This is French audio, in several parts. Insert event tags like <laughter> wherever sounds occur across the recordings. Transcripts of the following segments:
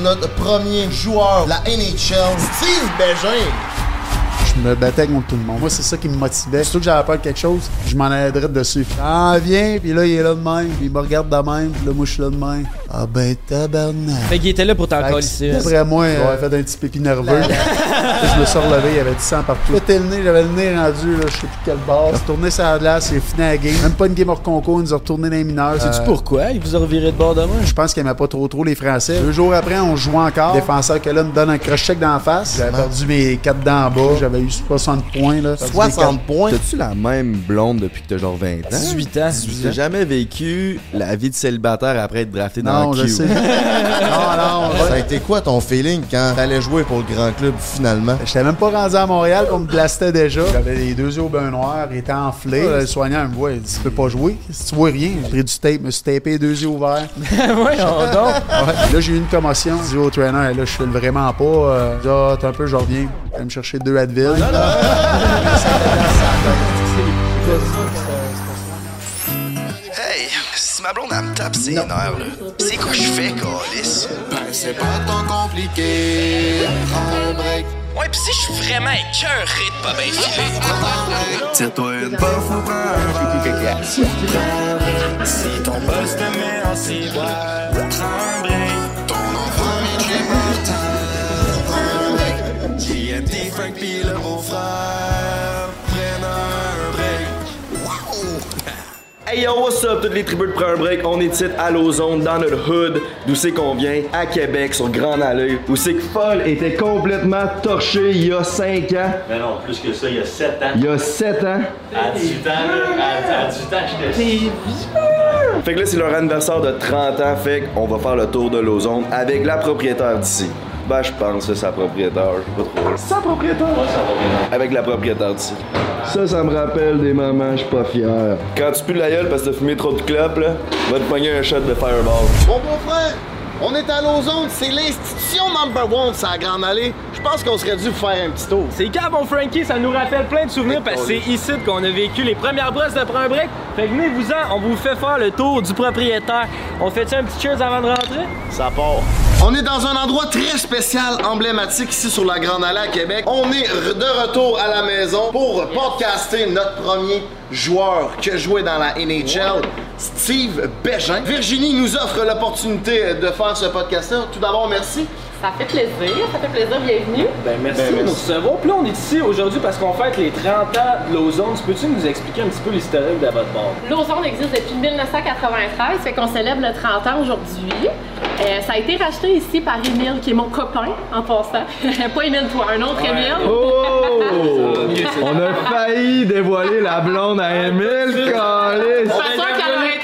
notre premier joueur de la NHL, Steve Bégin. Je me battais contre tout le monde. Moi, c'est ça qui me motivait. Surtout que j'avais peur de quelque chose, je m'en allais direct dessus. Ah, viens, puis là, il est là de même, puis il me regarde de même, puis là, moi, je suis là de même. Ah, ben, tabarnak. Fait qu'il était là pour t'en colisser. D'après moi, j'avais fait un petit pipi nerveux. je me suis relevé, il y avait du sang partout. Pété le nez, j'avais le nez rendu, là, je sais plus quel bord. J'ai retourné sur la glace, il fini la game. Même pas une game hors concours, il nous a retourné dans les mineurs. Sais-tu Euh, pourquoi? Il vous a reviré de bord de main? je pense qu'il aimait pas trop trop les Français. Deux jours après, on jouait encore. Le défenseur que là me donne un crochet dans la face. J'avais perdu mes quatre dents en bas. J'avais eu 60 points. Là. Perdu mes 60 points? T'as-tu la même blonde depuis que t'as genre 20 ans? 18 ans. J'ai jamais vécu la vie de célibataire après être drafté dans <laughs> Non, je sais. non, non. Ça a été quoi ton feeling quand t'allais jouer pour le grand club finalement? J'étais même pas rendu à Montréal qu'on me blastait déjà. J'avais les deux yeux au bain noir, il était enflé. Le soignant me voit, il dit Tu peux pas jouer. Si tu vois rien, j'ai pris du tape, me suis tapé les deux yeux ouverts. <laughs> Ouais. Là, j'ai eu une commotion. Je dis au trainer, là, je file vraiment pas. Euh, je dis, ah, t'as un peu, je reviens. Je vais me chercher deux Advil. <laughs> ma blonde, elle me tape ses nerfs, là, c'est quoi je fais, Calis? Ben, c'est pas tant compliqué. Prends un break. Ouais, pis si je suis vraiment écœuré de pas bien filer. Tire-toi une puff ou prends un verre. Si ton boss te met en ciboire, prends un break. Ton enfant vient chez Martin, prends un break. JNT, Frank pis le beau-frère, Hey yo, what's up, toutes les tribus de Prends un break? On est ici à Lausanne, dans notre hood, d'où c'est qu'on vient, à Québec, sur Grand Allée, où c'est que Foll était complètement torché il y a 5 ans. Mais non, plus que ça, il y a 7 ans. Il y a 7 ans. À 18 ans, là, à, à 18 ans, j'étais. Fait que là, c'est leur anniversaire de 30 ans, fait qu'on va faire le tour de Lausanne avec la propriétaire d'ici. Ben, je pense que c'est sa propriétaire, je sais pas trop. Sa propriétaire? Ouais, ça va bien. Avec la propriétaire d'ici. Ça, ça me rappelle des moments, je suis pas fier. Quand tu pues de la gueule parce que t'as fumé trop de clopes, là, va te pogner un shot de fireball. Mon beau-frère, on est à Lausanne, c'est l'institution number one de sa grande allée. Je pense qu'on serait dû faire un petit tour. C'est quand, mon Frankie, ça nous rappelle plein de souvenirs parce que c'est ici qu'on a vécu les premières brosses de Prends un break. Fait que venez-vous-en, on vous fait faire le tour du propriétaire. On fait un petit cheers avant de rentrer? Ça part. On est dans un endroit très spécial, emblématique ici sur la Grande Allée à Québec. On est de retour à la maison pour podcaster notre premier joueur que jouait dans la NHL, Steve Bégin. Virginie nous offre l'opportunité de faire ce podcast-là. Tout d'abord, merci. Ça fait plaisir, ça fait plaisir, bienvenue. Ben merci de nous recevoir. Puis là, on est ici aujourd'hui parce qu'on fête les 30 ans de Lausanne. Peux-tu nous expliquer un petit peu l'historique de votre bord? Lausanne existe depuis 1993, fait qu'on célèbre le 30 ans aujourd'hui. Euh, ça a été racheté ici par Émile, qui est mon copain, en passant. <laughs> Pas Émile, toi, un autre Émile. Oh! <laughs> On a failli dévoiler la blonde à Emile, Calis! Je suis sûr qu'elle aurait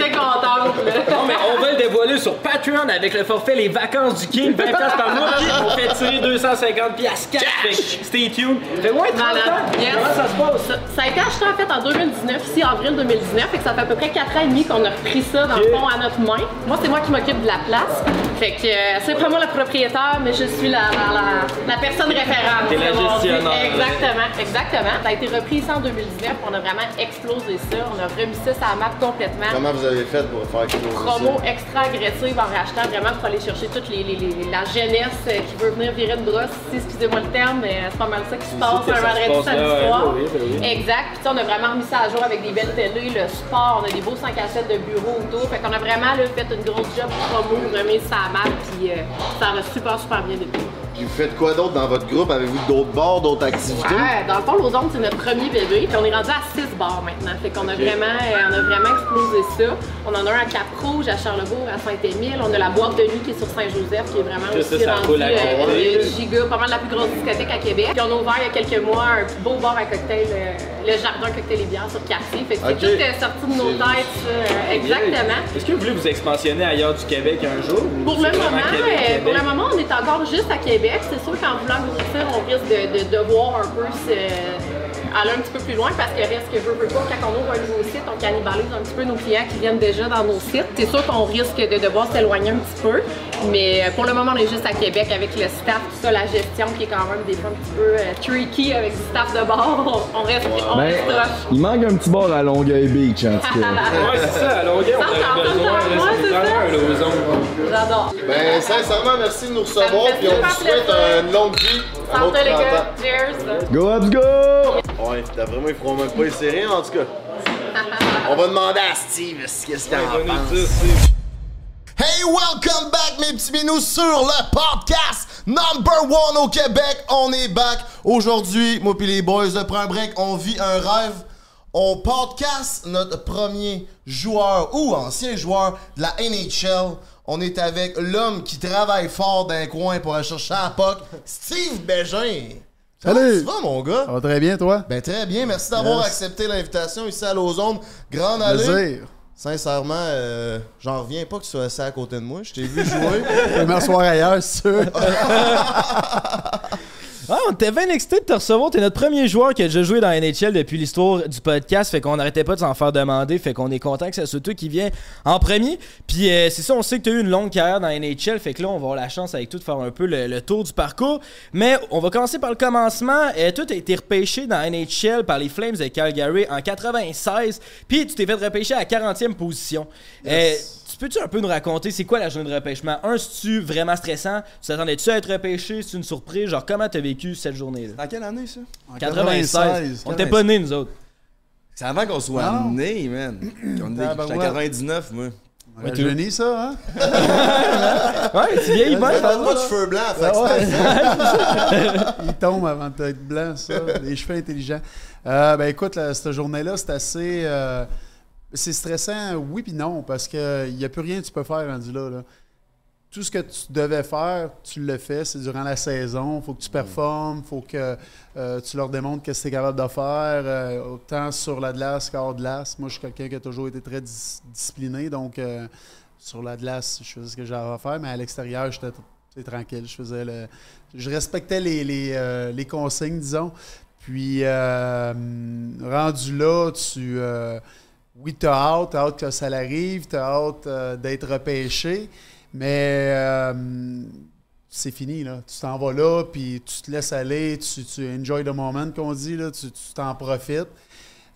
<laughs> Non, mais on va le dévoiler sur Patreon avec le forfait Les Vacances du King. 20 piastres par mois, <laughs> on fait tirer 250 piastres cash. Fait stay tuned. Fait ouais, 30 Malade. ans. Yes. Comment ça se passe? Ça, ça a été acheté en fait en 2019, ici avril 2019, fait que ça fait à peu près 4 ans et demi qu'on a repris ça dans le fond à notre main. Moi, c'est moi qui m'occupe de la place. Fait que euh, c'est pas moi le propriétaire, mais je suis la, la, la, la personne référente. T'es la gestionnaire. Exactement, exactement. Ça a été repris ici en 2019, on a vraiment explosé ça. On a remis ça sur la map complètement. Comment vous avez fait pour faire Promo extra agressive en rachetant vraiment pour aller chercher toute les, les- les- la jeunesse euh, qui veut venir virer une brosse ici, excusez-moi le terme, mais c'est pas mal ça qui se passe un vendredi samedi soir. oui, oui, oui. Exact. Puis on a vraiment remis ça à jour avec des belles télés, le sport, on a des beaux 5 à 7 de bureau autour. Fait qu'on a vraiment là, fait une grosse job promo, remis ça à map, puis euh, ça va super, super bien depuis. Puis vous faites quoi d'autre dans votre groupe? Avez-vous d'autres bars, d'autres activités? Ouais, dans le fond, Lausanne, c'est notre premier bébé. Puis on est rendu à 6 bars maintenant. Fait qu'on a vraiment, euh, on a vraiment explosé ça. On en a un à Cap-Rouge, à Charlebourg, à Saint-Émile. On a la boîte de nuit qui est sur Saint-Joseph, qui est vraiment aussi ça, ça roule à rendu côté. euh, giga, pas mal la plus grosse discothèque à Québec. Puis on a ouvert il y a quelques mois un beau bar à cocktail, euh, le Jardin Cocktail et Bière sur quartier. Fait que c'est tout euh, sorti de nos têtes, ça. euh, exactement. Est-ce que vous voulez vous expansionner ailleurs du Québec un jour? ou Pour le moment, Québec, euh, pour le moment, on est encore juste à Québec. C'est sûr qu'en voulant grossir, on risque de, de devoir un peu se- aller un petit peu plus loin parce que reste que veut, veut pas, quand on ouvre un nouveau site, on cannibalise un petit peu nos clients qui viennent déjà dans nos sites. C'est sûr qu'on risque de devoir s'éloigner un petit peu. Mais euh, pour le moment, on est juste à Québec avec le staff, tout ça, la gestion qui est quand même des fois un petit peu euh, tricky avec du staff de bord. <laughs> On reste, on Ben, reste il manque un petit bord à Longueuil Beach, en tout cas. <laughs> Ouais, c'est ça, à Longueuil, on ça, besoin. lozon. J'adore. Ben, sincèrement, merci de nous recevoir, puis on vous souhaite une longue vie. Santé les 30 gars. Cheers. Go, let's go! Ouais, d'après moi, ils feront même pas essayer, en tout cas. On va demander à Steve qu'est-ce qu'il en pense? Hey, welcome back, mes petits minous, sur le podcast number one au Québec. On est back. Aujourd'hui, moi pis les boys de Prends un break, on vit un rêve. On podcast notre premier joueur ou ancien joueur de la NHL. On est avec l'homme qui travaille fort d'un coin pour aller chercher la POC, Steve Bégin. Comment Salut. tu vas, mon gars? Ça va très bien, toi? Ben très bien, merci d'avoir Yes. accepté l'invitation ici à Lausanne. Grande allée. Plaisir. Sincèrement, euh, j'en reviens pas que tu sois assis à côté de moi. Je t'ai vu jouer. <laughs> Je vais m'asseoir ailleurs, tu <laughs> veux. Ah, on était bien excité de te recevoir. T'es notre premier joueur qui a déjà joué dans NHL depuis l'histoire du podcast. Fait qu'on n'arrêtait pas de s'en faire demander. Fait qu'on est content que ça soit toi qui vient en premier. Puis euh, c'est ça, on sait que t'as eu une longue carrière dans NHL. Fait que là, on va avoir la chance avec tout de faire un peu le, tour du parcours. Mais on va commencer par le commencement. Euh, toi, t'as été repêché dans NHL par les Flames de Calgary en 96. Puis tu t'es fait repêcher à la 40e position. Euh, tu peux-tu un peu nous raconter c'est quoi la journée de repêchement? Un, c'est-tu vraiment stressant? Tu t'attendais-tu à être repêché? C'est une surprise? Genre, comment t'as vécu cette journée-là? Dans quelle année, ça? En 96. On était pas nés, nous autres. C'est avant qu'on soit Non. nés, man. On est Ah, ben j'étais en ouais. 99, moi. On a jeuni, ça, hein? <laughs> Ouais, tu vieillis bien, pardon. pas de cheveux blancs, fait <laughs> Il tombe avant d'être blanc, ça. Les cheveux intelligents. Euh, ben écoute, là, cette journée-là, c'est assez. euh, c'est stressant, oui puis non, parce qu'il n'y a plus rien que tu peux faire rendu là, là. Tout ce que tu devais faire, tu le fais, c'est durant la saison. Il faut que tu performes, il faut que euh, tu leur démontres que es capable de faire, euh, autant sur la glace qu'hors glace. Moi, je suis quelqu'un qui a toujours été très dis- discipliné, donc euh, sur la glace, je faisais ce que j'avais à faire, mais à l'extérieur, j'étais c'est tranquille. Je faisais le. Je respectais les, les, les consignes, disons. Puis rendu là, tu. Oui, t'as hâte, t'as hâte que ça l'arrive, t'as hâte euh, d'être repêché, mais euh, c'est fini, là. Tu t'en vas là, puis tu te laisses aller, tu, tu enjoy the moment, qu'on dit, là, tu tu t'en profites.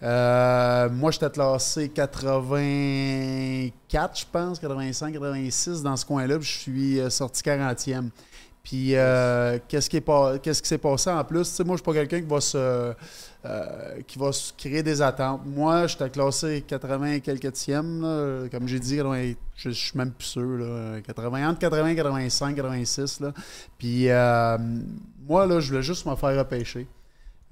Euh, moi, j'étais classé 84, je pense, 85, 86 dans ce coin-là, je suis euh, sorti 40e. Puis, euh, qu'est-ce qui pas- s'est passé en plus? Moi, je suis pas quelqu'un qui va se euh, qui va se créer des attentes. Moi, j'étais classé 80 et quelques tièmes, là. comme j'ai dit, 80 je, suis même plus sûr, là. 80, entre 80, 85, 86. Là. Puis, euh, moi, là, je voulais juste me faire repêcher.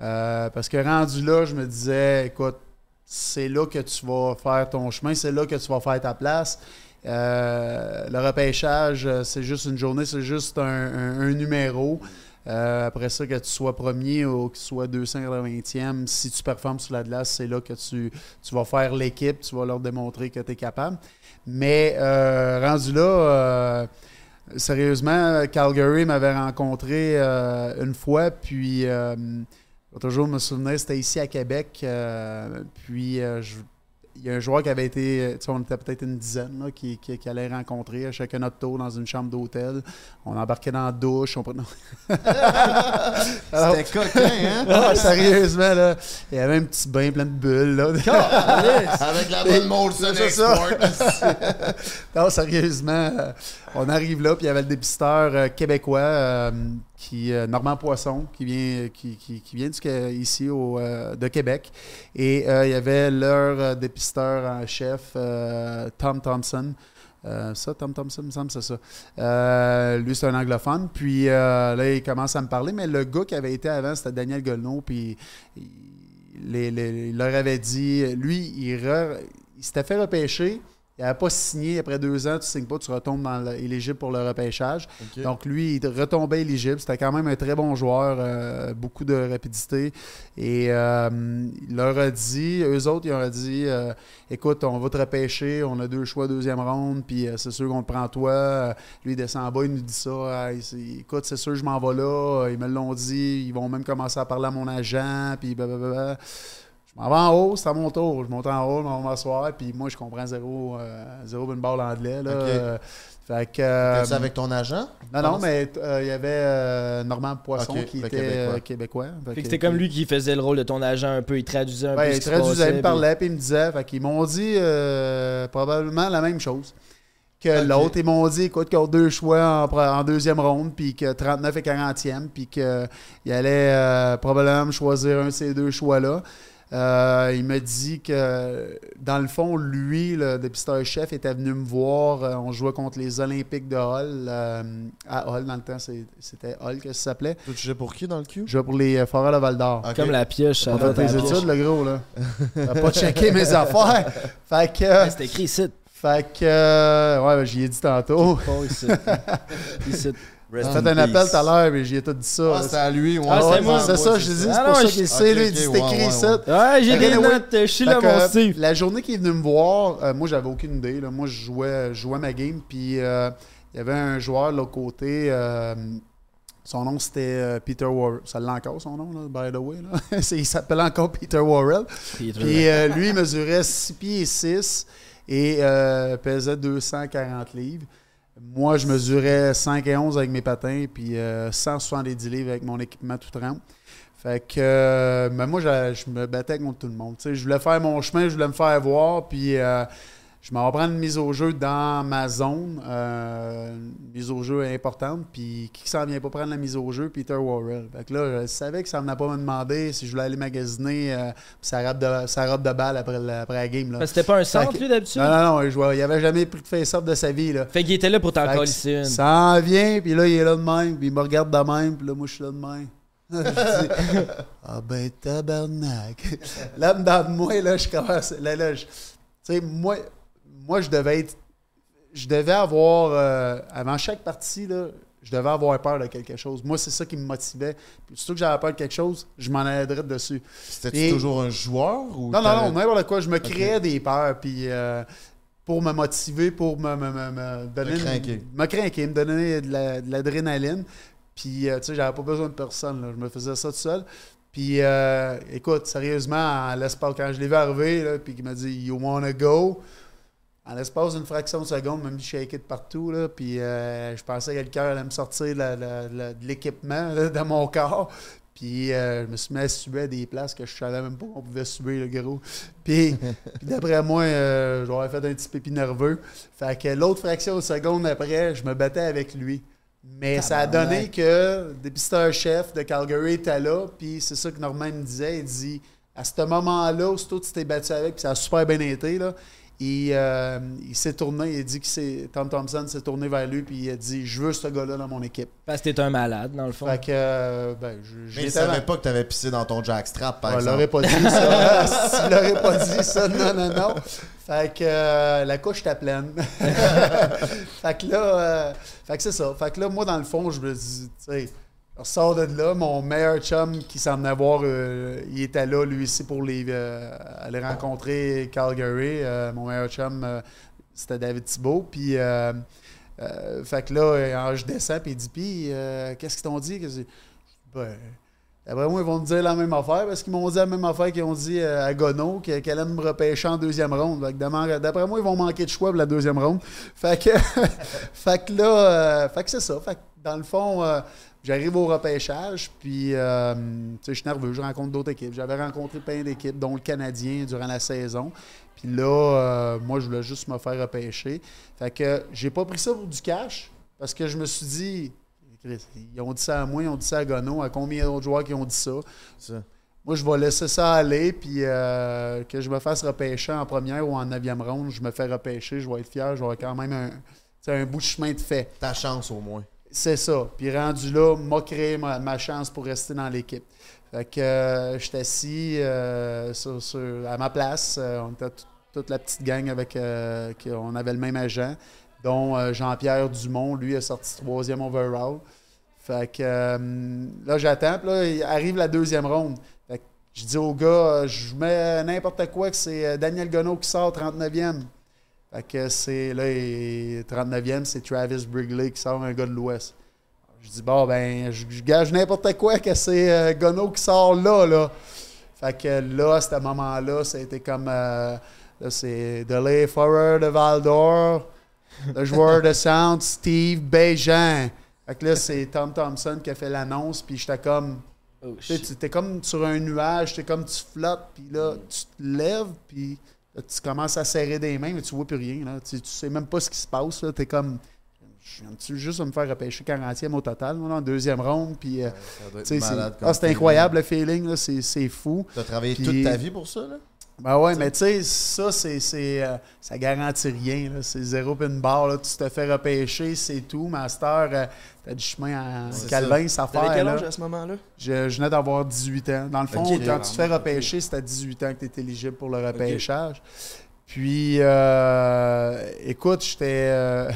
Parce que rendu là, je me disais, écoute, c'est là que tu vas faire ton chemin, c'est là que tu vas faire ta place. Euh, le repêchage, euh, c'est juste une journée, c'est juste un, numéro. Euh, après ça, que tu sois premier ou que tu sois 280e, si tu performes sur la glace, c'est là que tu, vas faire l'équipe, tu vas leur démontrer que tu es capable. Mais rendu là, sérieusement, Calgary m'avait rencontré une fois, puis je vais toujours me souvenir, c'était ici à Québec. puis je- il y a un joueur qui avait été, tu sais, on était peut-être une dizaine là, qui, qui, qui allait rencontrer à chacun notre tour dans une chambre d'hôtel. On embarquait dans la douche. On prenait... C'était coquin, hein? <laughs> Ah, sérieusement, là, il y avait un petit bain plein de bulles. Là. Avec la bonne Molson C'est ça. <laughs> Non, sérieusement, euh, on arrive là, puis il y avait le dépisteur euh, québécois, euh, qui, euh, Normand Poisson, qui vient, qui, qui- vient ici au, euh, de Québec. Et euh, il y avait leur euh, dépisteur en chef, Tom Thompson. Ça, Tom Thompson, il me semble, c'est ça. Lui, c'est un anglophone. Puis là, il commence à me parler, mais le gars qui avait été avant, c'était Daniel Golneau. Puis il, leur avait dit, lui, il, il s'était fait repêcher. Il n'avait pas signé après deux ans, tu ne signes pas, tu retombes dans le- éligible pour le repêchage. Donc lui, il retombait éligible. C'était quand même un très bon joueur, euh, beaucoup de rapidité. Et euh, il leur a dit, eux autres, ils leur a dit euh, écoute, on va te repêcher, on a deux choix, deuxième ronde, puis c'est sûr qu'on te prend toi. Lui, il descend en bas, il nous dit ça. Ah, écoute, c'est sûr, je m'en vais là. Ils me l'ont dit. Ils vont même commencer à parler à mon agent, puis blablabla. Je m'en vais en haut, c'est à mon tour. Je monte en haut, je m'en vais m'asseoir, puis moi, je comprends zéro, euh, zéro une barre anglais. Là. Euh, fait que. euh, avec ton agent? non, non, mais euh, il y avait euh, Normand Poisson qui le était Québécois. euh, québécois. Fait Fait que que- c'était comme lui qui faisait le rôle de ton agent un peu, il traduisait un peu Ouais, ce il traduisait, passait, il me parlait, puis il me disait. Fait qu'ils m'ont dit euh, probablement la même chose que l'autre. Ils m'ont dit, écoute, qu'ils ont deux choix en, en deuxième ronde, puis que 39 et 40e, puis qu'il allait euh, probablement me choisir un de ces deux choix-là. Euh, il m'a dit que, dans le fond, lui, le dépisteur-chef, était venu me voir. Euh, on jouait contre les Olympiques de Hull. euh, à Hull, dans le temps, c'est- c'était Hull que ça s'appelait. Tu jouais pour qui dans le cul? Je jouais pour les euh, Foreurs de Val-d'Or. Ok. Comme la pioche, va fait tes études, le gros, là. <laughs> T'as pas checké mes <laughs> affaires. Fait que. C'était écrit ici. Fait que. ouais, ben, j'y ai dit tantôt. Pas ici. <laughs> Ici. J'ai fait un appel tout à l'heure, mais j'y ai tout dit ça. Ah, c'est à lui. ouais. Ah, c'est Ouais, moi. C'est ça, je dis, c'est Ah pour ça qu'il sait, c'est écrit ça. Ouais, j'ai des notes, je suis là, mon Steve. La journée qu'il est venu me voir, euh, moi j'avais aucune idée. là. Moi je jouais, je jouais ma game, puis euh, il y avait un joueur de l'autre côté. euh, son nom c'était euh, Peter Warrell. Ça l'a encore son nom, là, by the way. là. <laughs> Il s'appelle encore Peter Warrell. Puis euh, lui, il mesurait 6 pieds et 6 et euh, pesait 240 livres. Moi, je mesurais 5 et 11 avec mes patins, puis euh, 170 livres avec mon équipement tout trempe. Fait que euh, mais moi, je, me battais contre tout le monde. Tu sais, je voulais faire mon chemin, je voulais me faire voir, puis euh, je m'en vais prendre une mise au jeu dans ma zone, euh, une mise au jeu importante, puis qui s'en vient pas prendre la mise au jeu? Peter Worrell. Fait que là, je savais que ça venait pas me demander si je voulais aller magasiner euh, sa, robe de, sa robe de balle après, la- après la game. Là. Parce que c'était pas un centre, lui, d'habitude? Non, non, non, je vois, il avait jamais pris de face-off de sa vie. Là. Fait qu'il était là pour t'en colisser une. Ça en vient, puis là, il est là de même, puis il me regarde de même, puis là, moi, je suis là de même. <laughs> ah ben, tabarnak. là, dans de moi, là, je commence. Là, là, je- tu sais, moi, moi, je devais être. Je devais avoir. euh, avant chaque partie, là, je devais avoir peur de quelque chose. Moi, c'est ça qui me motivait. Puis, surtout que j'avais peur de quelque chose, je m'en allais direct dessus. C'était-tu toujours un joueur ou Non, non, non, n'importe quoi. Je me créais des peurs, puis euh, pour me motiver, pour me, me, me- me donner. Me craquer. me craquer, me donner de la- de l'adrénaline. Puis, euh, tu sais, j'avais pas besoin de personne. là. Je me faisais ça tout seul. Puis, euh, écoute, sérieusement, en l'espace, quand je l'ai vu arriver, là, puis qu'il m'a dit You wanna go En l'espace d'une fraction de seconde, même si je shaké de partout, là, puis euh, je pensais que le cœur allait me sortir de la- la- la- de l'équipement de mon corps. Puis euh, je me suis mis à suer à des places que je savais même pas qu'on pouvait suer, le gros. Puis, <laughs> puis d'après moi, euh, j'aurais fait un petit pépi nerveux. Fait que l'autre fraction de seconde après, je me battais avec lui. Mais ça a donné que le dépisteur-chef de Calgary était là, puis c'est ça que Norman me disait. Il dit à ce moment-là, aussitôt que tu t'es battu avec, puis ça a super bien été, là, il, euh, il s'est tourné, il a dit que c'est Tom Thompson s'est tourné vers lui, puis il a dit Je veux ce gars-là dans mon équipe. Parce que t'es un malade, dans le fond. Fait que, euh, ben, je, Mais il savait pas que t'avais pissé dans ton jackstrap, par Ouais, il exemple. l'aurait pas dit ça. <laughs> S'il l'aurait pas dit ça, non, non, non. Fait que euh, la couche était pleine. <laughs> fait que là, euh, fait que c'est ça. Fait que là, moi, dans le fond, je me dis, tu sais, je ressors de là. Mon meilleur chum qui s'en venait voir, euh, il était là, lui ici, pour les, euh, aller rencontrer Calgary. Euh, mon meilleur chum, c'était David Thibault. Puis, fait que là, je descends, puis il dit, puis, qu'est-ce qu'ils t'ont dit? Ben, D'après moi, ils vont me dire la même affaire parce qu'ils m'ont dit la même affaire qu'ils ont dit euh, à Gono, que- qu'elle allait me repêcher en deuxième ronde. D'après moi, ils vont manquer de choix pour la deuxième ronde. Fait que, <laughs> fait que là, euh, que c'est ça. Dans le fond, euh, j'arrive au repêchage, puis je suis nerveux, je rencontre d'autres équipes. J'avais rencontré plein d'équipes, dont le Canadien durant la saison. Puis là, moi, je voulais juste me faire repêcher. Fait que j'ai pas pris ça pour du cash parce que je me suis dit, ils ont dit ça à moi, ils ont dit ça à Gono, à combien d'autres joueurs qui ont dit ça? Ça. Moi, je vais laisser ça aller, puis euh, que je me fasse repêcher en première ou en neuvième ronde, je me fais repêcher, je vais être fier, j'aurai quand même un, un bout de chemin de fait. Ta chance, au moins. C'est ça. Puis rendu là, m'a créé ma, ma chance pour rester dans l'équipe. Fait que euh, j'étais assis euh, sur- sur- à ma place. On était tout- toute la petite gang avec qui- on avait le même agent, dont euh, Jean-Pierre Dumont, lui, a sorti troisième overall. Fait que euh, là, j'attends. Puis là, il arrive la deuxième ronde. Fait que je dis au gars, euh, je mets n'importe quoi que c'est Daniel Gonneau qui sort 39e. Fait que c'est là, il- 39e, c'est Travis Brigley qui sort un gars de l'Ouest. Je dis, bon, ben, je, gage n'importe quoi que c'est euh, qui sort là, là. Fait que là, à ce moment-là, ça a été comme. c'est Delay de Val d'Or, le joueur de Sound, Steve Béjean. Fait que là, c'est Tom Thompson qui a fait l'annonce, puis j'étais comme. Oh, Tu sais, tu es comme sur un nuage, tu comme tu flottes, puis là, tu te lèves, puis là, tu commences à serrer des mains, mais tu vois plus rien. Là. Tu, tu sais même pas ce qui se passe. Tu es comme. Je viens juste de me faire repêcher 40e au total, là, en deuxième ronde. Puis, euh, c'est ah, incroyable le feeling, là, c'est c'est fou. T'as travaillé toute ta vie pour ça, là? Ben ouais, mais tu sais, ça, c'est, euh, ça garantit rien. C'est zéro pin bar. Là. Tu te fais repêcher, c'est tout. Master, euh, t'as du chemin à C'est Calvin, ça faire. quel là. âge à ce moment-là? Je, je venais d'avoir 18 ans. Dans le fond, quand tu te fais repêcher, c'est à 18 ans que tu es éligible pour le repêchage. Puis, euh, écoute, j'étais. euh,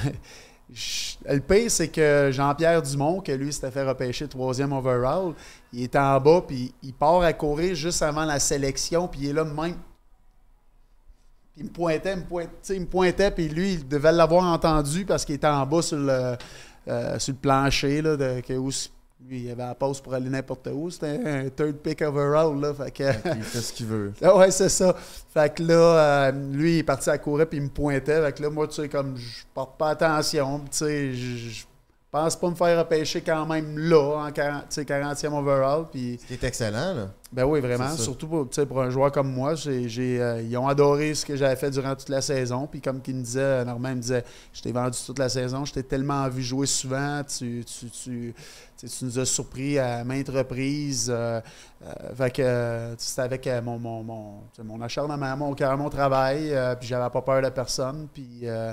<laughs> le pire, c'est que Jean-Pierre Dumont, que lui s'était fait repêcher troisième overall, il est en bas, puis il part à courir juste avant la sélection, puis il est là même. Il me pointait, il me pointait, il me pointait, puis lui, il devait l'avoir entendu parce qu'il était en bas sur le, euh, sur le plancher, là, de, que où lui, il avait la pause pour aller n'importe où. C'était un third pick overall, là, fait que... Il fait ce qu'il veut. <laughs> Ah ouais, c'est ça. Fait que là, euh, lui, il est parti à courir puis il me pointait. Fait que là, moi, tu sais, comme je porte pas attention, tu sais, je pense pas me faire repêcher quand même là, en 40, tu sais, 40e overall. Puis, Ce qui est excellent, là. ben oui, vraiment. Surtout pour, un joueur comme moi, euh, ils ont adoré ce que j'avais fait durant toute la saison. Puis comme qu'il me disait, Normand il me disait, je t'ai vendu toute la saison, je t'ai tellement vu jouer souvent, tu, tu, tu, tu nous as surpris à maintes reprises. euh, euh, fait que euh, c'était avec euh, mon, mon, mon, mon acharnement, mon cœur, mon travail, euh, puis j'avais pas peur de personne. Puis, euh,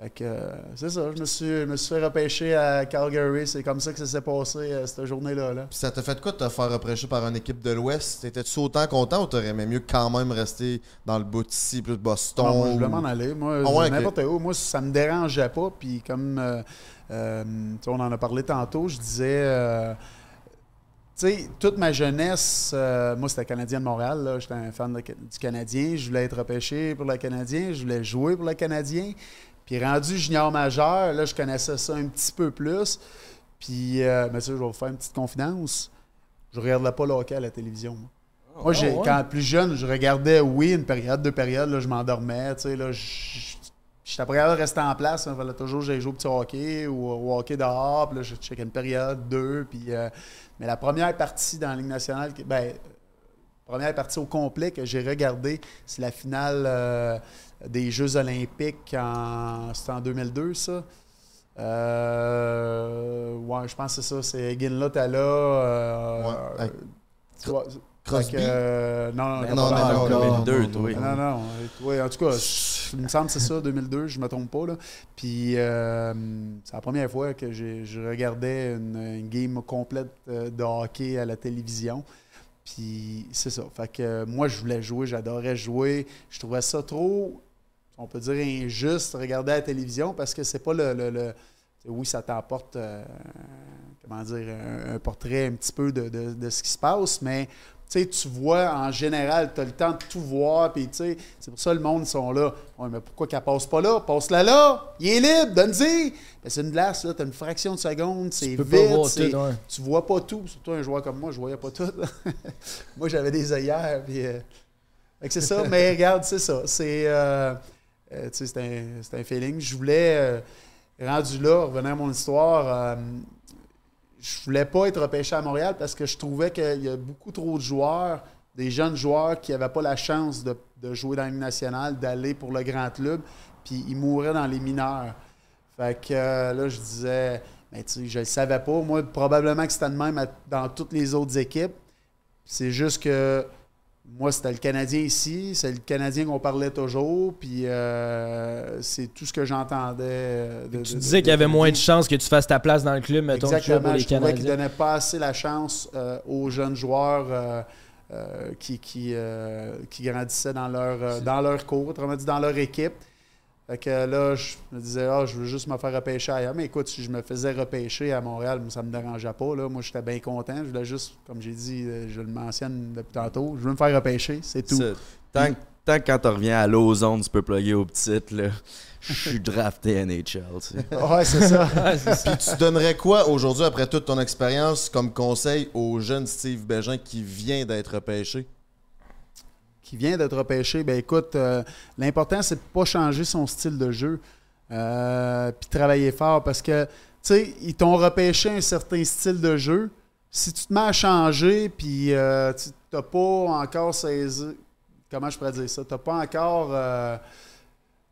fait que euh, c'est ça, je me suis, je me suis fait repêcher à Calgary. C'est comme ça que ça s'est passé euh, cette journée-là. Là. Puis ça t'a fait quoi de te faire repêcher par une équipe de l'Ouest? T'étais-tu autant content ou t'aurais aimé mieux quand même rester dans le bout d'ici, plus Boston? Non, moi, je voulais ou- m'en aller. Moi, Ah ouais, n'importe où. Moi, ça me dérangeait pas. Puis comme euh, on en a parlé tantôt, je disais. tu sais, toute ma jeunesse, euh, moi, c'était Canadien de Montréal. J'étais un fan de- du Canadien. Je voulais être repêché pour le Canadien. Je voulais jouer pour le Canadien. Puis rendu junior majeur, là, je connaissais ça un petit peu plus. Puis, euh, mais ça, je vais vous faire une petite confidence. Je regardais pas le hockey à la télévision. moi. Moi, j'ai, ouais? quand plus jeune, je regardais, oui, une période, deux périodes, là, je m'endormais. Tu sais, là, je- j'étais capable de rester en place. Il fallait toujours que j'aille jouer au petit hockey ou au hockey dehors. Puis là, je checkais une période, deux. Puis, euh, mais la première partie dans la Ligue nationale, ben, première partie au complet que j'ai regardé, c'est la finale euh, des Jeux olympiques en, c'était en 2002, ça? Euh, ouais, je pense que c'est ça. C'est Ginla Tala. Euh, Ouais, Crosby? euh, non, non, non, non, non, non, non, non, non, 2002, non, toi. non, en tout cas, je- il me semble que c'est ça, 2002, je me trompe pas. Là. Puis euh, c'est la première fois que j'ai- je regardais une, une game complète de hockey à la télévision. Puis c'est ça. Fait que moi, je voulais jouer, j'adorais jouer. Je trouvais ça trop, on peut dire, injuste de regarder à la télévision parce que c'est pas le. le- le- oui, ça t'apporte, euh, comment dire, un, un portrait un petit peu de, de- de ce qui se passe, mais tu sais, tu vois, en général, tu as le temps de tout voir, puis tu sais, c'est pour ça que le monde sont là. Ouais, mais pourquoi qu'elle passe pas là? Passe-la là! Il est libre, donne-y! Ben, c'est une glace, là, t'as une fraction de seconde, c'est vite, voir tout, ouais. tu vois pas tout. Surtout un joueur comme moi, je voyais pas tout. <laughs> moi, j'avais des œillères, puis... euh, c'est ça, <laughs> mais regarde, c'est ça. C'est, euh, euh, tu c'est un, un feeling. Je voulais, euh, rendu là, revenir à mon histoire, euh, je voulais pas être repêché à Montréal parce que je trouvais qu'il y a beaucoup trop de joueurs, des jeunes joueurs qui n'avaient pas la chance de, de jouer dans la Ligue nationale, d'aller pour le grand club, puis ils mouraient dans les mineurs. Fait que euh, là, je disais, mais tu sais, je le savais pas. Moi, probablement que c'était de même dans toutes les autres équipes. C'est juste que moi, c'était le Canadien ici, c'est le Canadien qu'on parlait toujours, puis euh, c'est tout ce que j'entendais. euh, de- Tu de- disais qu'il y avait moins de chances que tu fasses ta place dans le club, mettons, que Exactement. pour les je trouvais qu'il Canadiens. donnait pas assez la chance euh, aux jeunes joueurs euh, qui, qui, qui grandissaient dans leur, dans leur cours, autrement dit dans leur équipe. Fait que là, je me disais, ah, je veux juste me faire repêcher ailleurs. Mais écoute, si je me faisais repêcher à Montréal, ça me dérangeait pas. Là. Moi, j'étais bien content. Je voulais juste, comme j'ai dit, euh, je le mentionne depuis tantôt, je veux me faire repêcher, c'est tout. Tant, que- tant que quand tu reviens à l'ozone, tu peux plugger au petit, là. Je suis drafté NHL, tu sais. <laughs> <laughs> Ouais, c'est ça. Puis tu donnerais quoi aujourd'hui, après toute ton expérience, comme conseil au jeune Steve Bégin qui vient d'être repêché? Qui vient d'être repêché, ben écoute, euh, l'important, c'est de pas changer son style de jeu. Euh, puis travailler fort parce que, tu sais, ils t'ont repêché un certain style de jeu. Si tu te mets à changer, puis euh, tu n'as pas encore saisi. Comment je pourrais dire ça? Tu n'as pas encore. euh,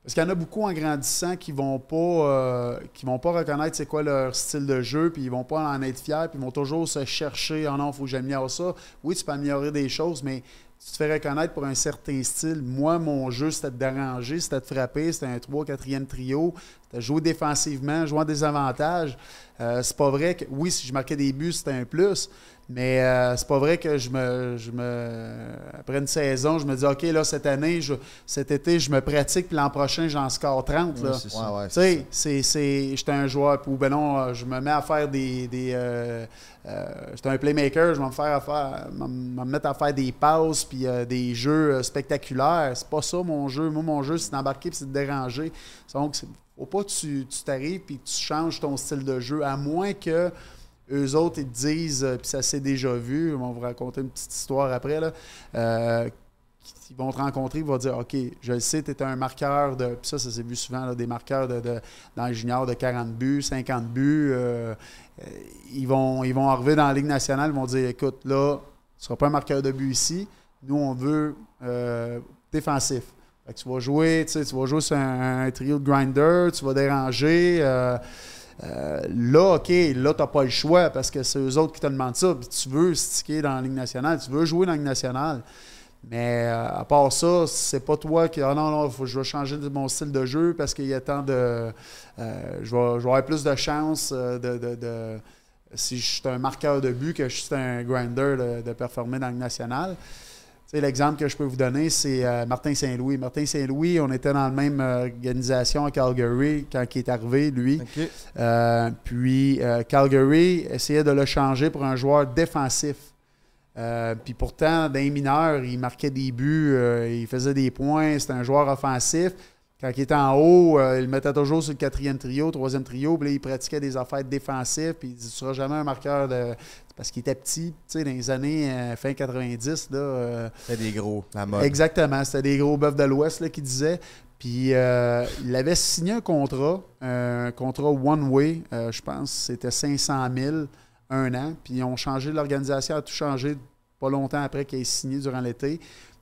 parce qu'il y en a beaucoup en grandissant qui vont pas euh, qui vont pas reconnaître c'est quoi leur style de jeu, puis ils vont pas en être fiers, puis ils vont toujours se chercher oh non, faut que j'améliore ça. Oui, tu peux améliorer des choses, mais tu te fais reconnaître pour un certain style. Moi, mon jeu, c'était de déranger, c'était de frapper, c'était un 3-4e trio, c'était jouer défensivement, jouer en désavantage. Euh, c'est pas vrai que, oui, si je marquais des buts, c'était un plus, mais euh, c'est pas vrai que je me, je me. Après une saison, je me dis, OK, là, cette année, je- cet été, je me pratique, puis l'an prochain, j'en score 30. là. Ouais, ouais, Tu sais, c'est, c'est, j'étais un joueur, ou ben non, euh, je me mets à faire des. des euh, euh, j'étais un playmaker, je vais me faire à faire, me, me mettre à faire des passes puis euh, des jeux spectaculaires. C'est pas ça mon jeu. Moi, mon jeu, c'est d'embarquer puis c'est de déranger. Donc, c'est, faut pas que tu, tu t'arrives puis que tu changes ton style de jeu, à moins que eux autres, ils te disent, euh, puis ça s'est déjà vu, on va vous raconter une petite histoire après, là, euh, ils vont te rencontrer, ils vont dire OK, je le sais, tu es un marqueur de. Puis ça, ça s'est vu souvent, là, des marqueurs de, de- dans les juniors de 40 buts, 50 buts. euh, ils, vont, ils vont arriver dans la Ligue nationale, ils vont dire écoute, là, tu ne seras pas un marqueur de but ici. Nous, on veut défensif. Fait que tu vas jouer, tu vas jouer sur un, trio de grinder, tu vas déranger. Euh, là, OK, là, tu n'as pas le choix parce que c'est eux autres qui te demandent ça. Tu veux sticker dans la Ligue nationale, tu veux jouer dans la Ligue nationale. Mais euh, à part ça, c'est pas toi qui. Ah non, non, faut, je vais changer mon style de jeu parce qu'il y a tant de. euh, je, vais, avoir plus de chances de, si je suis un marqueur de but que je suis un grinder de, performer dans la Ligue nationale. L'exemple que je peux vous donner, c'est euh, Martin Saint-Louis. Martin Saint-Louis, on était dans la même euh, organisation à Calgary quand il est arrivé, lui. Euh, puis euh, Calgary essayait de le changer pour un joueur défensif. Puis pourtant, dans les mineurs, il marquait des buts, il faisait des points, c'était un joueur offensif. Quand il était en haut, euh, il le mettait toujours sur le quatrième trio, troisième trio, puis là, il pratiquait des affaires défensives, puis il dit Tu seras jamais un marqueur de. C'est Parce qu'il était petit, tu sais, dans les années euh, fin 90, là. euh, C'était des gros, la mode. Exactement. C'était des gros bœufs de l'Ouest là, qui disaient. Puis il avait signé un contrat, un contrat one-way, je pense, c'était 500 000, un an. Puis ils ont changé, l'organisation a tout changé pas longtemps après qu'il ait signé durant l'été.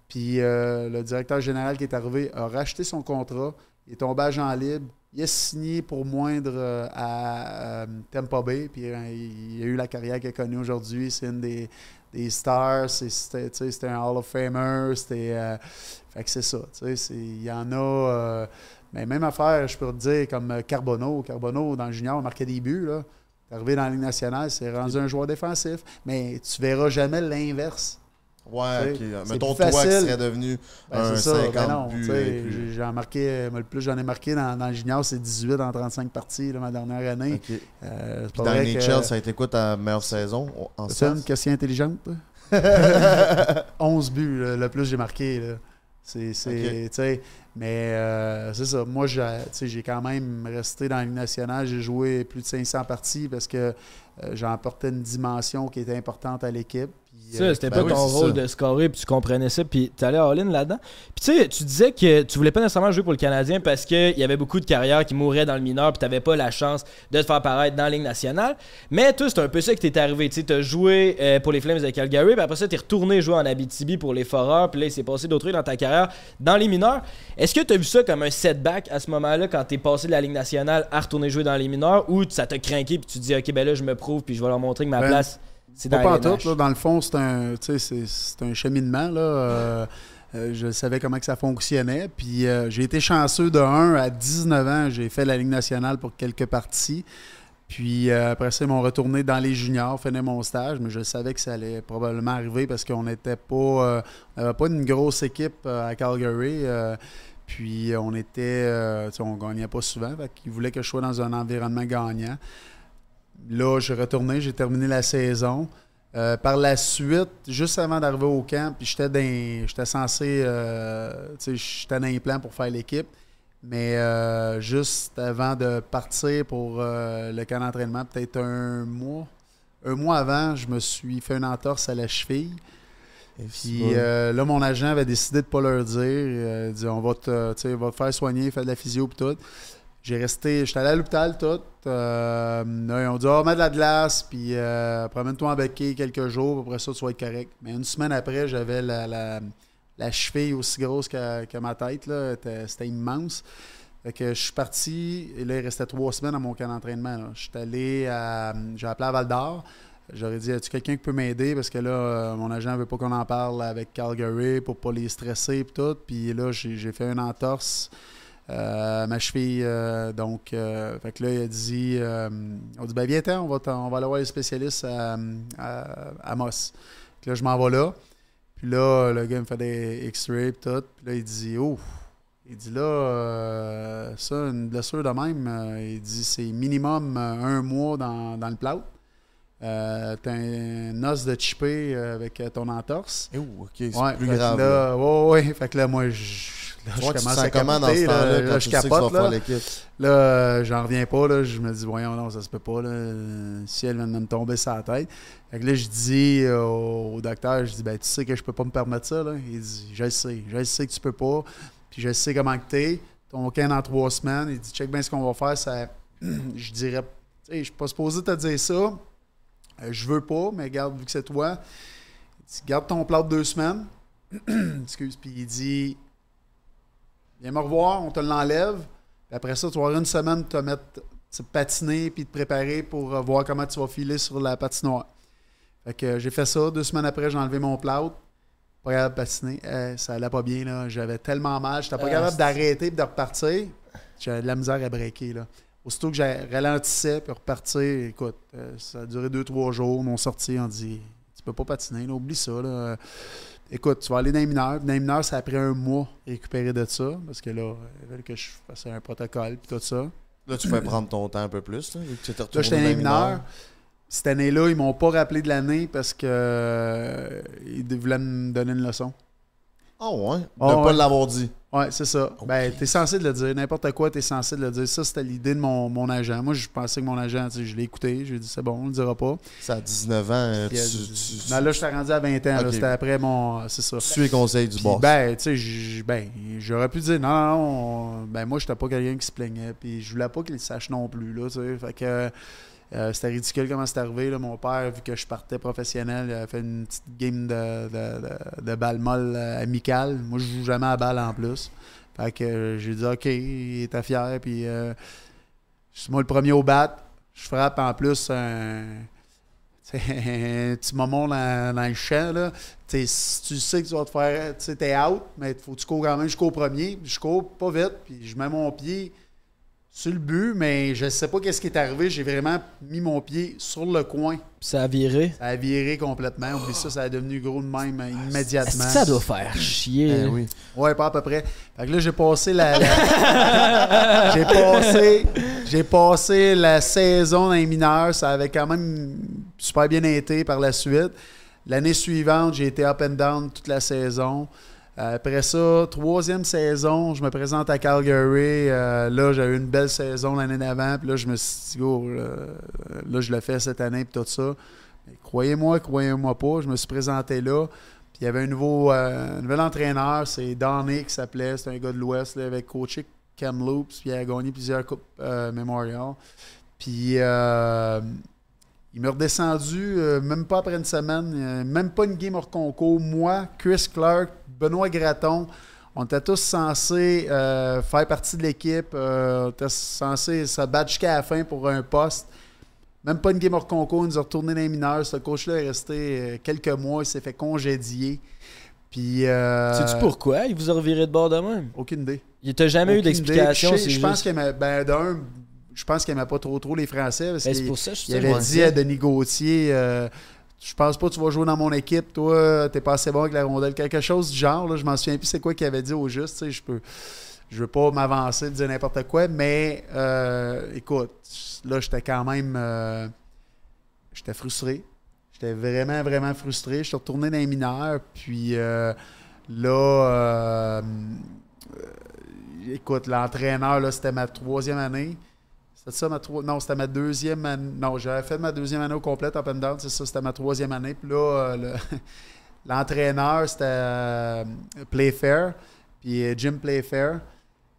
Puis euh, le directeur général qui est arrivé a racheté son contrat, il est tombé agent libre, il a signé pour moindre euh, à euh, Tampa Bay, puis il a eu la carrière qu'il a connue aujourd'hui. C'est une des, des stars, c'était un Hall of Famer, c'était. euh, fait que c'est ça, il y en a. euh, mais même affaire, je peux te dire, comme Carbonneau. Carbonneau, dans le junior, marquait des buts, là. Arrivé dans la Ligue nationale, c'est rendu un joueur défensif. Mais tu verras jamais l'inverse. Ouais, Tu sais, ok. c'est Mettons toi qui facile. serais devenu Ben, un c'est ça, 50 ben non, buts. euh, J'en marqué, le plus j'en ai marqué dans, dans le junior, c'est 18 en 35 parties, là, ma dernière année. Ok. Euh, Puis dans NHL, ça a été quoi ta meilleure saison en C'est une question intelligente. toi? <laughs> 11 buts, le, le plus j'ai marqué. là. C'est, mais euh, c'est ça. Moi, j'ai, quand même resté dans la Ligue nationale. J'ai joué plus de 500 parties parce que euh, j'en apportais une dimension qui était importante à l'équipe. Ça, c'était ben pas oui, ton rôle ça. de scorer, puis tu comprenais ça, puis t'allais all-in là-dedans. Puis tu sais, tu disais que tu voulais pas nécessairement jouer pour le Canadien parce qu'il y avait beaucoup de carrières qui mouraient dans le mineur, puis t'avais pas la chance de te faire paraître dans la Ligue nationale. Mais toi, c'est un peu ça qui t'est arrivé. Tu t'as joué euh, pour les Flames de Calgary, puis après ça, t'es retourné jouer en Abitibi pour les Foreurs, puis là, il s'est passé d'autres trucs dans ta carrière dans les mineurs. Est-ce que t'as vu ça comme un setback à ce moment-là quand t'es passé de la Ligue nationale à retourner jouer dans les mineurs, ou ça t'a craqué, puis tu te dis, ok, ben là, je me prouve, puis je vais leur montrer que ma Ben, place, c'est Pas la pantoute, là. Dans le fond, c'est un, c'est- un cheminement. Là. Euh, euh, je savais comment que ça fonctionnait. Puis euh, j'ai été chanceux de 1 à 19 ans. J'ai fait la Ligue nationale pour quelques parties. Puis après ça, ils m'ont retourné dans les juniors, fini mon stage, mais je savais que ça allait probablement arriver parce qu'on n'était pas, on pas une grosse équipe à Calgary. puis on était, on gagnait pas souvent, fait qu'ils voulaient que je sois dans un environnement gagnant. Là, je suis retourné, j'ai terminé la saison. Euh, par la suite, juste avant d'arriver au camp, puis j'étais j'étais censé, euh, tu sais, j'étais dans les plans pour faire l'équipe. Mais euh, juste avant de partir pour le camp d'entraînement, peut-être un mois, un mois avant, je me suis fait une entorse à la cheville. Puis euh, là, mon agent avait décidé de pas leur dire. Il dit on va te, va te faire soigner, faire de la physio et tout. J'ai resté, j'étais allé à l'hôpital tout. Euh, là, ils ont dit, oh, mets de la glace, puis euh, promène-toi en béquille quelques jours, après ça, tu vas être correct. Mais une semaine après, j'avais la, la, la cheville aussi grosse que, que ma tête. C'était- immense. Fait que je suis parti, et là, il restait trois semaines à mon camp d'entraînement. Je allé à. J'ai appelé à Val d'Or. J'aurais dit, as-tu quelqu'un qui peut m'aider? Parce que là, euh, mon agent veut pas qu'on en parle avec Calgary pour pas les stresser et tout. Puis là, j'ai j'ai fait une entorse euh, ma cheville. euh, donc, euh, fait que là, il a dit, on dit, ben viens on va, on va aller voir les spécialistes à, à, Moss. Puis là, je m'en vais là. Puis là, le gars me fait des X-rays tout. Puis là, il dit, oh, il dit là, ça, une blessure de même, il dit c'est minimum un mois dans, dans le plâtre. Euh, T'as un os de chippé euh, avec euh, ton entorse. Ouh, ok, c'est Ouais, plus fait que grave. Là, ouais, ouais, fait que là, moi, je, là, je commence à comment dans ce capoter, temps-là, là, je capote, là. Là, j'en reviens pas, là. Je me dis, voyons, non, ça se peut pas, là. Le ciel vient de me tomber sur la tête. Fait que là, je dis au, au docteur, je dis, ben, tu sais que je peux pas me permettre ça, là. Il dit, je le sais, je le sais que tu peux pas. Puis je sais comment que t'es. Ton camp dans trois semaines. Il dit, check bien ce qu'on va faire. Ça, <clears throat> je dirais, tu sais, je suis pas supposé te dire ça. Euh, je veux pas, mais garde, vu que c'est toi, il dit, garde ton plat de deux semaines. <clears throat> Excuse. Puis il dit, viens me revoir, on te l'enlève. Puis après ça, tu vas avoir une semaine de te mettre, te patiner puis te préparer pour euh, voir comment tu vas filer sur la patinoire. Fait que euh, j'ai fait ça. Deux semaines après, j'ai enlevé mon plâtre. Pas capable de patiner. Ça allait pas bien, là. J'avais tellement mal. J'étais pas Ah, capable d'arrêter et de repartir. J'avais de la misère à breaker, là. Aussitôt que j'ai ralentissais puis repartir, écoute, euh, ça a duré deux, trois jours. Ils m'ont sorti, on dit Tu peux pas patiner, là, oublie ça. Là. Écoute, tu vas aller dans les mineurs. Dans les mineurs, ça a pris un mois récupérer de ça. Parce que là, il fallait que je fasse un protocole puis tout ça. Là, tu fais prendre ton temps un peu plus. Là, vu que tu t'es Là, j'étais dans les mineurs. Cette année-là, ils m'ont pas rappelé de l'année parce que euh, ils voulaient me donner une leçon. Oh, ouais. De Ah, pas ouais. l'avoir dit. Ouais, c'est ça. Ben, t'es censé de le dire. N'importe quoi, t'es censé de le dire. Ça, c'était l'idée de mon, mon agent. Moi, je pensais que mon agent, tu sais, je l'ai écouté. J'ai dit, c'est bon, on le dira pas. Ça à 19 ans, euh, tu, Puis, tu, euh, tu- non, là, j'étais rendu à 20 ans. C'était après mon. C'est ça. tu les conseils du Puis, boss. ben, tu sais, ben, j'aurais pu dire non, non, non, on- ben, moi, j'étais pas quelqu'un qui se plaignait, puis je voulais pas qu'il le sache non plus, là, tu sais. Fait que euh, c'était ridicule comment c'est arrivé, là. Mon père, vu que je partais professionnel, il a fait une petite game de, de, de, balle molle euh, amicale. Moi, je joue jamais à balle en plus. Fait que euh, j'ai dit, OK, il était fier, puis je suis moi le premier au bat. Je frappe en plus un. <laughs> petit moment dans, dans le champ, là. Si tu sais que tu vas te faire. Tu t'es out, mais faut que tu cours quand même jusqu'au premier. Je cours pas vite, puis je mets mon pied sur le but, mais je sais pas qu'est-ce qui est arrivé. J'ai vraiment mis mon pied sur le coin. Ça a viré. Ça a viré complètement. Oublie ça, ça a devenu gros de même euh, Est-ce immédiatement. que ça doit faire chier? Eh là? oui. Ouais, pas à peu près. Fait que là, j'ai passé la. la- <laughs> j'ai passé. J'ai passé la saison dans les mineurs. Ça avait quand même super bien été par la suite. L'année suivante, j'ai été up and down toute la saison. Euh, Après ça, troisième saison, je me présente à Calgary. Euh, là, j'ai eu une belle saison l'année d'avant. Puis là, je me suis dit, Go, là, je le fais cette année, puis tout ça. Croyez-moi, croyez-moi pas, je me suis présenté là. Puis il y avait un nouveau, euh, nouvel entraîneur, c'est Donny qui s'appelait, c'est un gars de l'Ouest, avec coaché Cam Loops, puis il a gagné plusieurs coupes euh, Memorial. Puis euh, il m'a redescendu, euh, même pas après une semaine, euh, même pas une game hors concours. Moi, Chris Clark, Benoît Graton, on était tous censés euh, faire partie de l'équipe, euh, on était censés se battre jusqu'à la fin pour un poste. Même pas une game hors concours, il nous a retourné dans les mineurs. Ce coach-là est resté euh, quelques mois, il s'est fait congédier. Puis. euh, Sais-tu pourquoi? Il vous a reviré de bord de même? Aucune idée. Il t'a jamais eu d'explication. Je, pense qu'il. Ben, d'un, je pense qu'il aimait pas trop trop les Français. Parce Ben, c'est pour ça, je il avait dit à Denis Gauthier Je pense pas que tu vas jouer dans mon équipe, toi, t'es pas assez bon avec la rondelle. Quelque chose du genre, là, je m'en souviens plus c'est quoi qu'il avait dit au juste. tu sais, Je peux. Je veux pas m'avancer, dire n'importe quoi, mais euh, écoute, là, j'étais quand même. euh, j'étais frustré. J'étais vraiment, vraiment frustré. Je suis retourné dans les mineurs, puis euh, là, écoute, l'entraîneur, là, c'était ma troisième année. C'était ça ma troi- Non, c'était ma deuxième année. Non, j'avais fait ma deuxième année au complet, up and down, c'est ça, c'était ma troisième année. Puis là, euh, le- <laughs> L'entraîneur, c'était euh, Playfair, puis euh, Jim Playfair.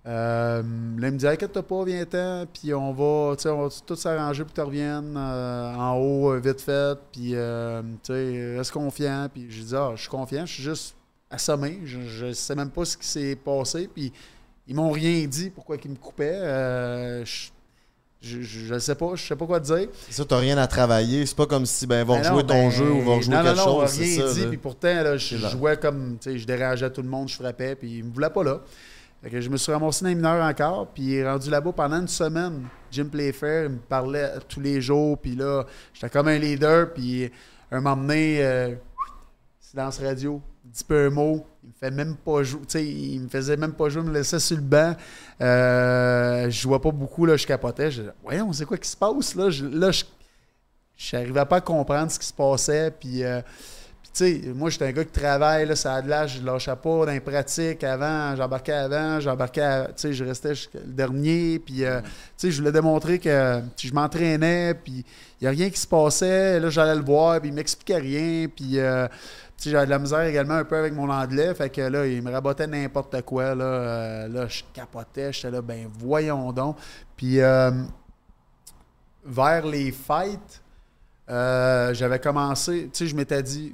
Euh, là, il me dit Inquiète pas, viens-t'en, puis on va, on va tout s'arranger pour que tu reviennes en haut, vite fait, puis tu sais, reste confiant. Puis je dis Ah, je suis confiant, je suis juste assommé, je, je sais même pas ce qui s'est passé, puis ils m'ont rien dit pourquoi ils me coupaient. Je, je, je sais pas, je sais pas quoi te dire. C'est ça, t'as rien à travailler. C'est pas comme si, ben, vont Ben jouer ton ben, jeu ou vont jouer non, quelque non, non, chose. rien ça, dit, puis pourtant, là, je jouais comme, tu sais, je dérangeais tout le monde, je frappais, puis ils me voulaient pas là. Fait que je me suis ramassé dans les mineurs encore, puis rendu là-bas pendant une semaine. Jim Playfair, il me parlait tous les jours, puis là, j'étais comme un leader, puis un moment donné, euh, silence radio, dit pas un mot, fait même pas jouer, il me faisait même pas jouer, il me laissait sur le banc. Euh, je jouais pas beaucoup, là, je capotais. Je disais, voyons, c'est quoi qui se passe, là? Je- là, je n'arrivais pas à comprendre ce qui se passait. Puis, euh, puis tu sais, moi, j'étais un gars qui travaille, là, ça a de l'âge, je lâchais pas dans les pratiques avant, j'embarquais avant, j'embarquais, tu sais, je restais le dernier. Puis, euh, tu sais, je voulais démontrer que je m'entraînais, puis il n'y a rien qui se passait. Là, j'allais le voir, puis il m'expliquait rien. Puis, euh, j'avais de la misère également un peu avec mon anglais. Fait que là, il me rabotait n'importe quoi. Là, Euh, là je capotais. J'étais là, ben voyons donc. Puis, euh, vers les fêtes, euh, j'avais commencé, tu sais, je m'étais dit,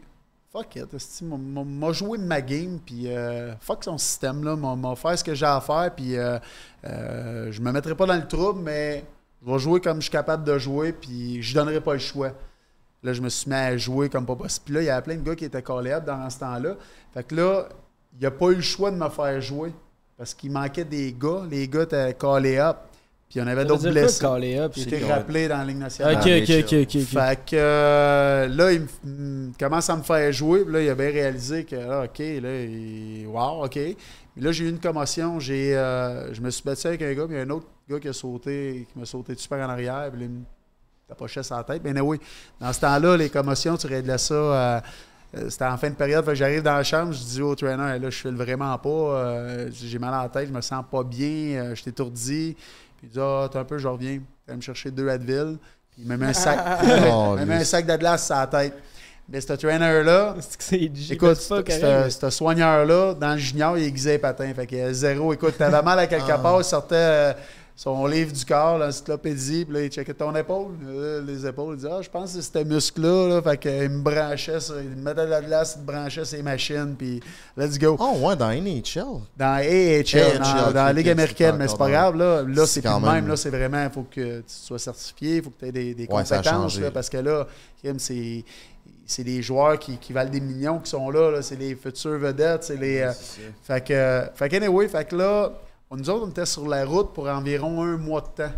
fuck it, m'a- joué ma game, puis euh, fuck son système, là, m'a faire ce que j'ai à faire, puis euh, je me mettrai pas dans le trouble, mais je vais jouer comme je suis capable de jouer, puis je donnerai pas le choix. Là, je me suis mis à jouer comme pas possible. Puis là, il y avait plein de gars qui étaient callés up dans ce temps-là. Fait que là, il a pas eu le choix de me faire jouer, parce qu'il manquait des gars. Les gars étaient callés up, puis il y en avait d'autres blessés. quoi? rappelé dans la Ligue nationale. Ok, ok, ok, ok. ok. Fait que euh, là, il me- me commence à me faire jouer. Puis là, il a bien réalisé que, ah, OK, là, il- wow, OK. Mais là, j'ai eu une commotion. J'ai, euh, je me suis battu avec un gars, puis il y a un autre gars qui a sauté, qui m'a sauté super en arrière. Puis là, tapochait sa tête. Mais oui, dans ce temps-là, les commotions, tu réglais ça. euh, euh, c'était en fin de période. Fait que j'arrive dans la chambre, je dis au trainer, là, je file vraiment pas. euh, j'ai mal à la tête, je me sens pas bien, euh, je suis étourdi. Puis il dit, ah, t'as un peu, je reviens. Il me chercher deux Advil. Puis il me met un sac, <laughs> Oh, il me met lui. un sac d'Atlas sur la tête. Mais ce trainer-là, <laughs> écoute, ce- soigneur-là, dans le junior, il aiguisait les patins. Fait qu'il y a zéro. Écoute, t'avais mal à quelque Ah. part, il sortait euh, son livre du corps, l'encyclopédie, puis là, il checkait ton épaule, euh, les épaules. Il dit Ah, je pense que c'est ce muscle-là. Là. Fait qu'il me branchait, sur, il me mettait de la glace, il me branchait ses machines, puis let's go. Oh, ouais, dans NHL. Dans AHL, dans, dans la Ligue américaine, mais c'est pas grave. Là, là c'est plus même. Là, c'est vraiment, il faut que tu sois certifié, il faut que tu aies des, compétences. là, parce que là, Kim, c'est c'est des joueurs qui, qui valent des millions qui sont là. là. c'est les futures vedettes. C'est les, euh, fait que, fait que anyway, fait que là, on, nous autres, on était sur la route pour environ un mois de temps.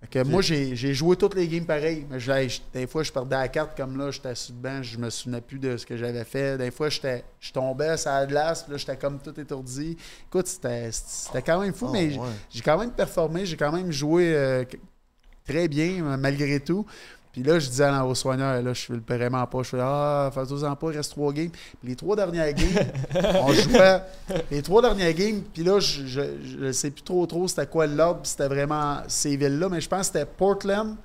Fait que moi, j'ai joué toutes les games pareilles. Mais je- je- des fois, je perdais la carte comme là, j'étais sur le banc, je me souvenais plus de ce que j'avais fait. Des fois, je tombais sur la glace, puis là, j'étais comme tout étourdi. Écoute, c'était quand même fou, Oh, mais ouais. j'ai- quand même performé, j'ai quand même joué euh, très bien, malgré tout. Puis là, je disais à- au soigneur, là, je fais le vraiment pas. Je fais Ah, fais-toi-en pas, il reste trois games. Puis les trois dernières games, <laughs> on jouait les trois dernières games. Puis là, je, je, je sais plus trop trop c'était quoi l'ordre. Puis c'était vraiment ces villes-là. Mais je pense que c'était Portland.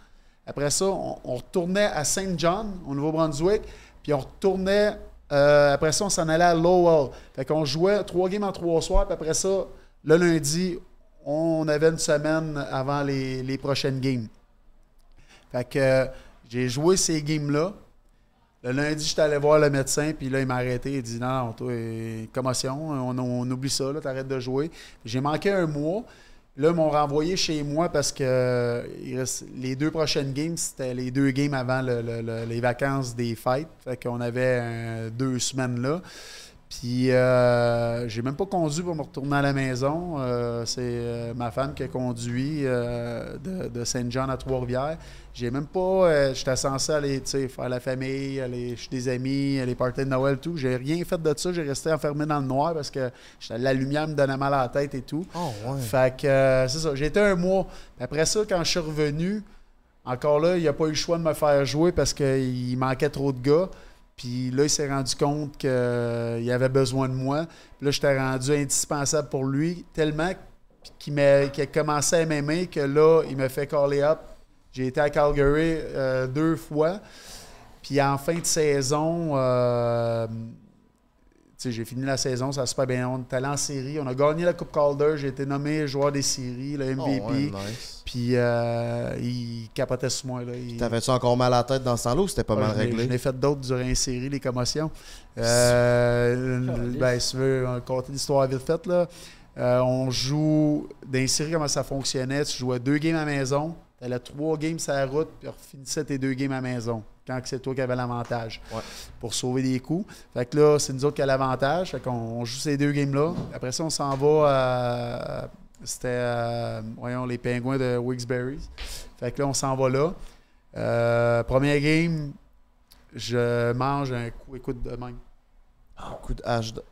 Après ça, on, on retournait à Saint John, au Nouveau-Brunswick. Puis on retournait. euh, après ça, on s'en allait à Lowell. Fait qu'on jouait trois games en trois soirs. Puis après ça, le lundi, on avait une semaine avant les, les prochaines games. Fait que j'ai joué ces games-là. Le lundi, j'étais allé voir le médecin, puis là, il m'a arrêté. Il dit Non, toi, commotion, on, on oublie ça, t'arrêtes de jouer. J'ai manqué un mois. Là, ils m'ont renvoyé chez moi parce que les deux prochaines games, c'était les deux games avant le- le- le- les vacances des fêtes. Fait qu'on avait euh, deux semaines là. Puis, euh, j'ai même pas conduit pour me retourner à la maison. Euh, c'est euh, ma femme qui a conduit de, de Saint-Jean à Trois-Rivières. J'ai même pas. J'étais censé aller faire la famille, aller chez des amis, les parties de Noël, tout. J'ai rien fait de ça. J'ai resté enfermé dans le noir parce que la lumière me donnait mal à la tête et tout. Oh, ouais. Fait que c'est ça. J'ai été un mois. Après ça, quand je suis revenu, encore là, il n'a pas eu le choix de me faire jouer parce qu'il manquait trop de gars. Puis là, il s'est rendu compte qu'il avait besoin de moi. Puis là, j'étais rendu indispensable pour lui, tellement qu'il m'a- a commencé à m'aimer que là, il me fait caller up. J'ai été à Calgary euh, deux fois. Puis en fin de saison, euh, j'ai fini la saison, ça se passe bien. On est allé en série, on a gagné la Coupe Calder, j'ai été nommé joueur des séries, le MVP. Oh, ouais, nice. Puis euh, il capotait sur moi. Là. Il- T'avais-tu encore mal à la tête dans ce temps-là ou c'était pas mal réglé? J'en ai fait d'autres durant les séries, les commotions. Euh, ben, si tu veux euh, compter l'histoire vite faite, là, euh, on joue dans les séries, comment ça fonctionnait? Tu jouais deux games à la maison, tu allais trois games sur la route, puis tu finissais tes deux games à la maison, quand que c'est toi qui avais l'avantage, Ouais. pour sauver des coups. Fait que là, c'est nous autres qui avons l'avantage, fait qu'on on joue ces deux games-là. Après ça, on s'en va à... C'était, euh, voyons, les pingouins de Wilkes-Barre. Fait que là, on s'en va là. Euh, premier game, je mange un coup, écoute de même. Un coup de hache de...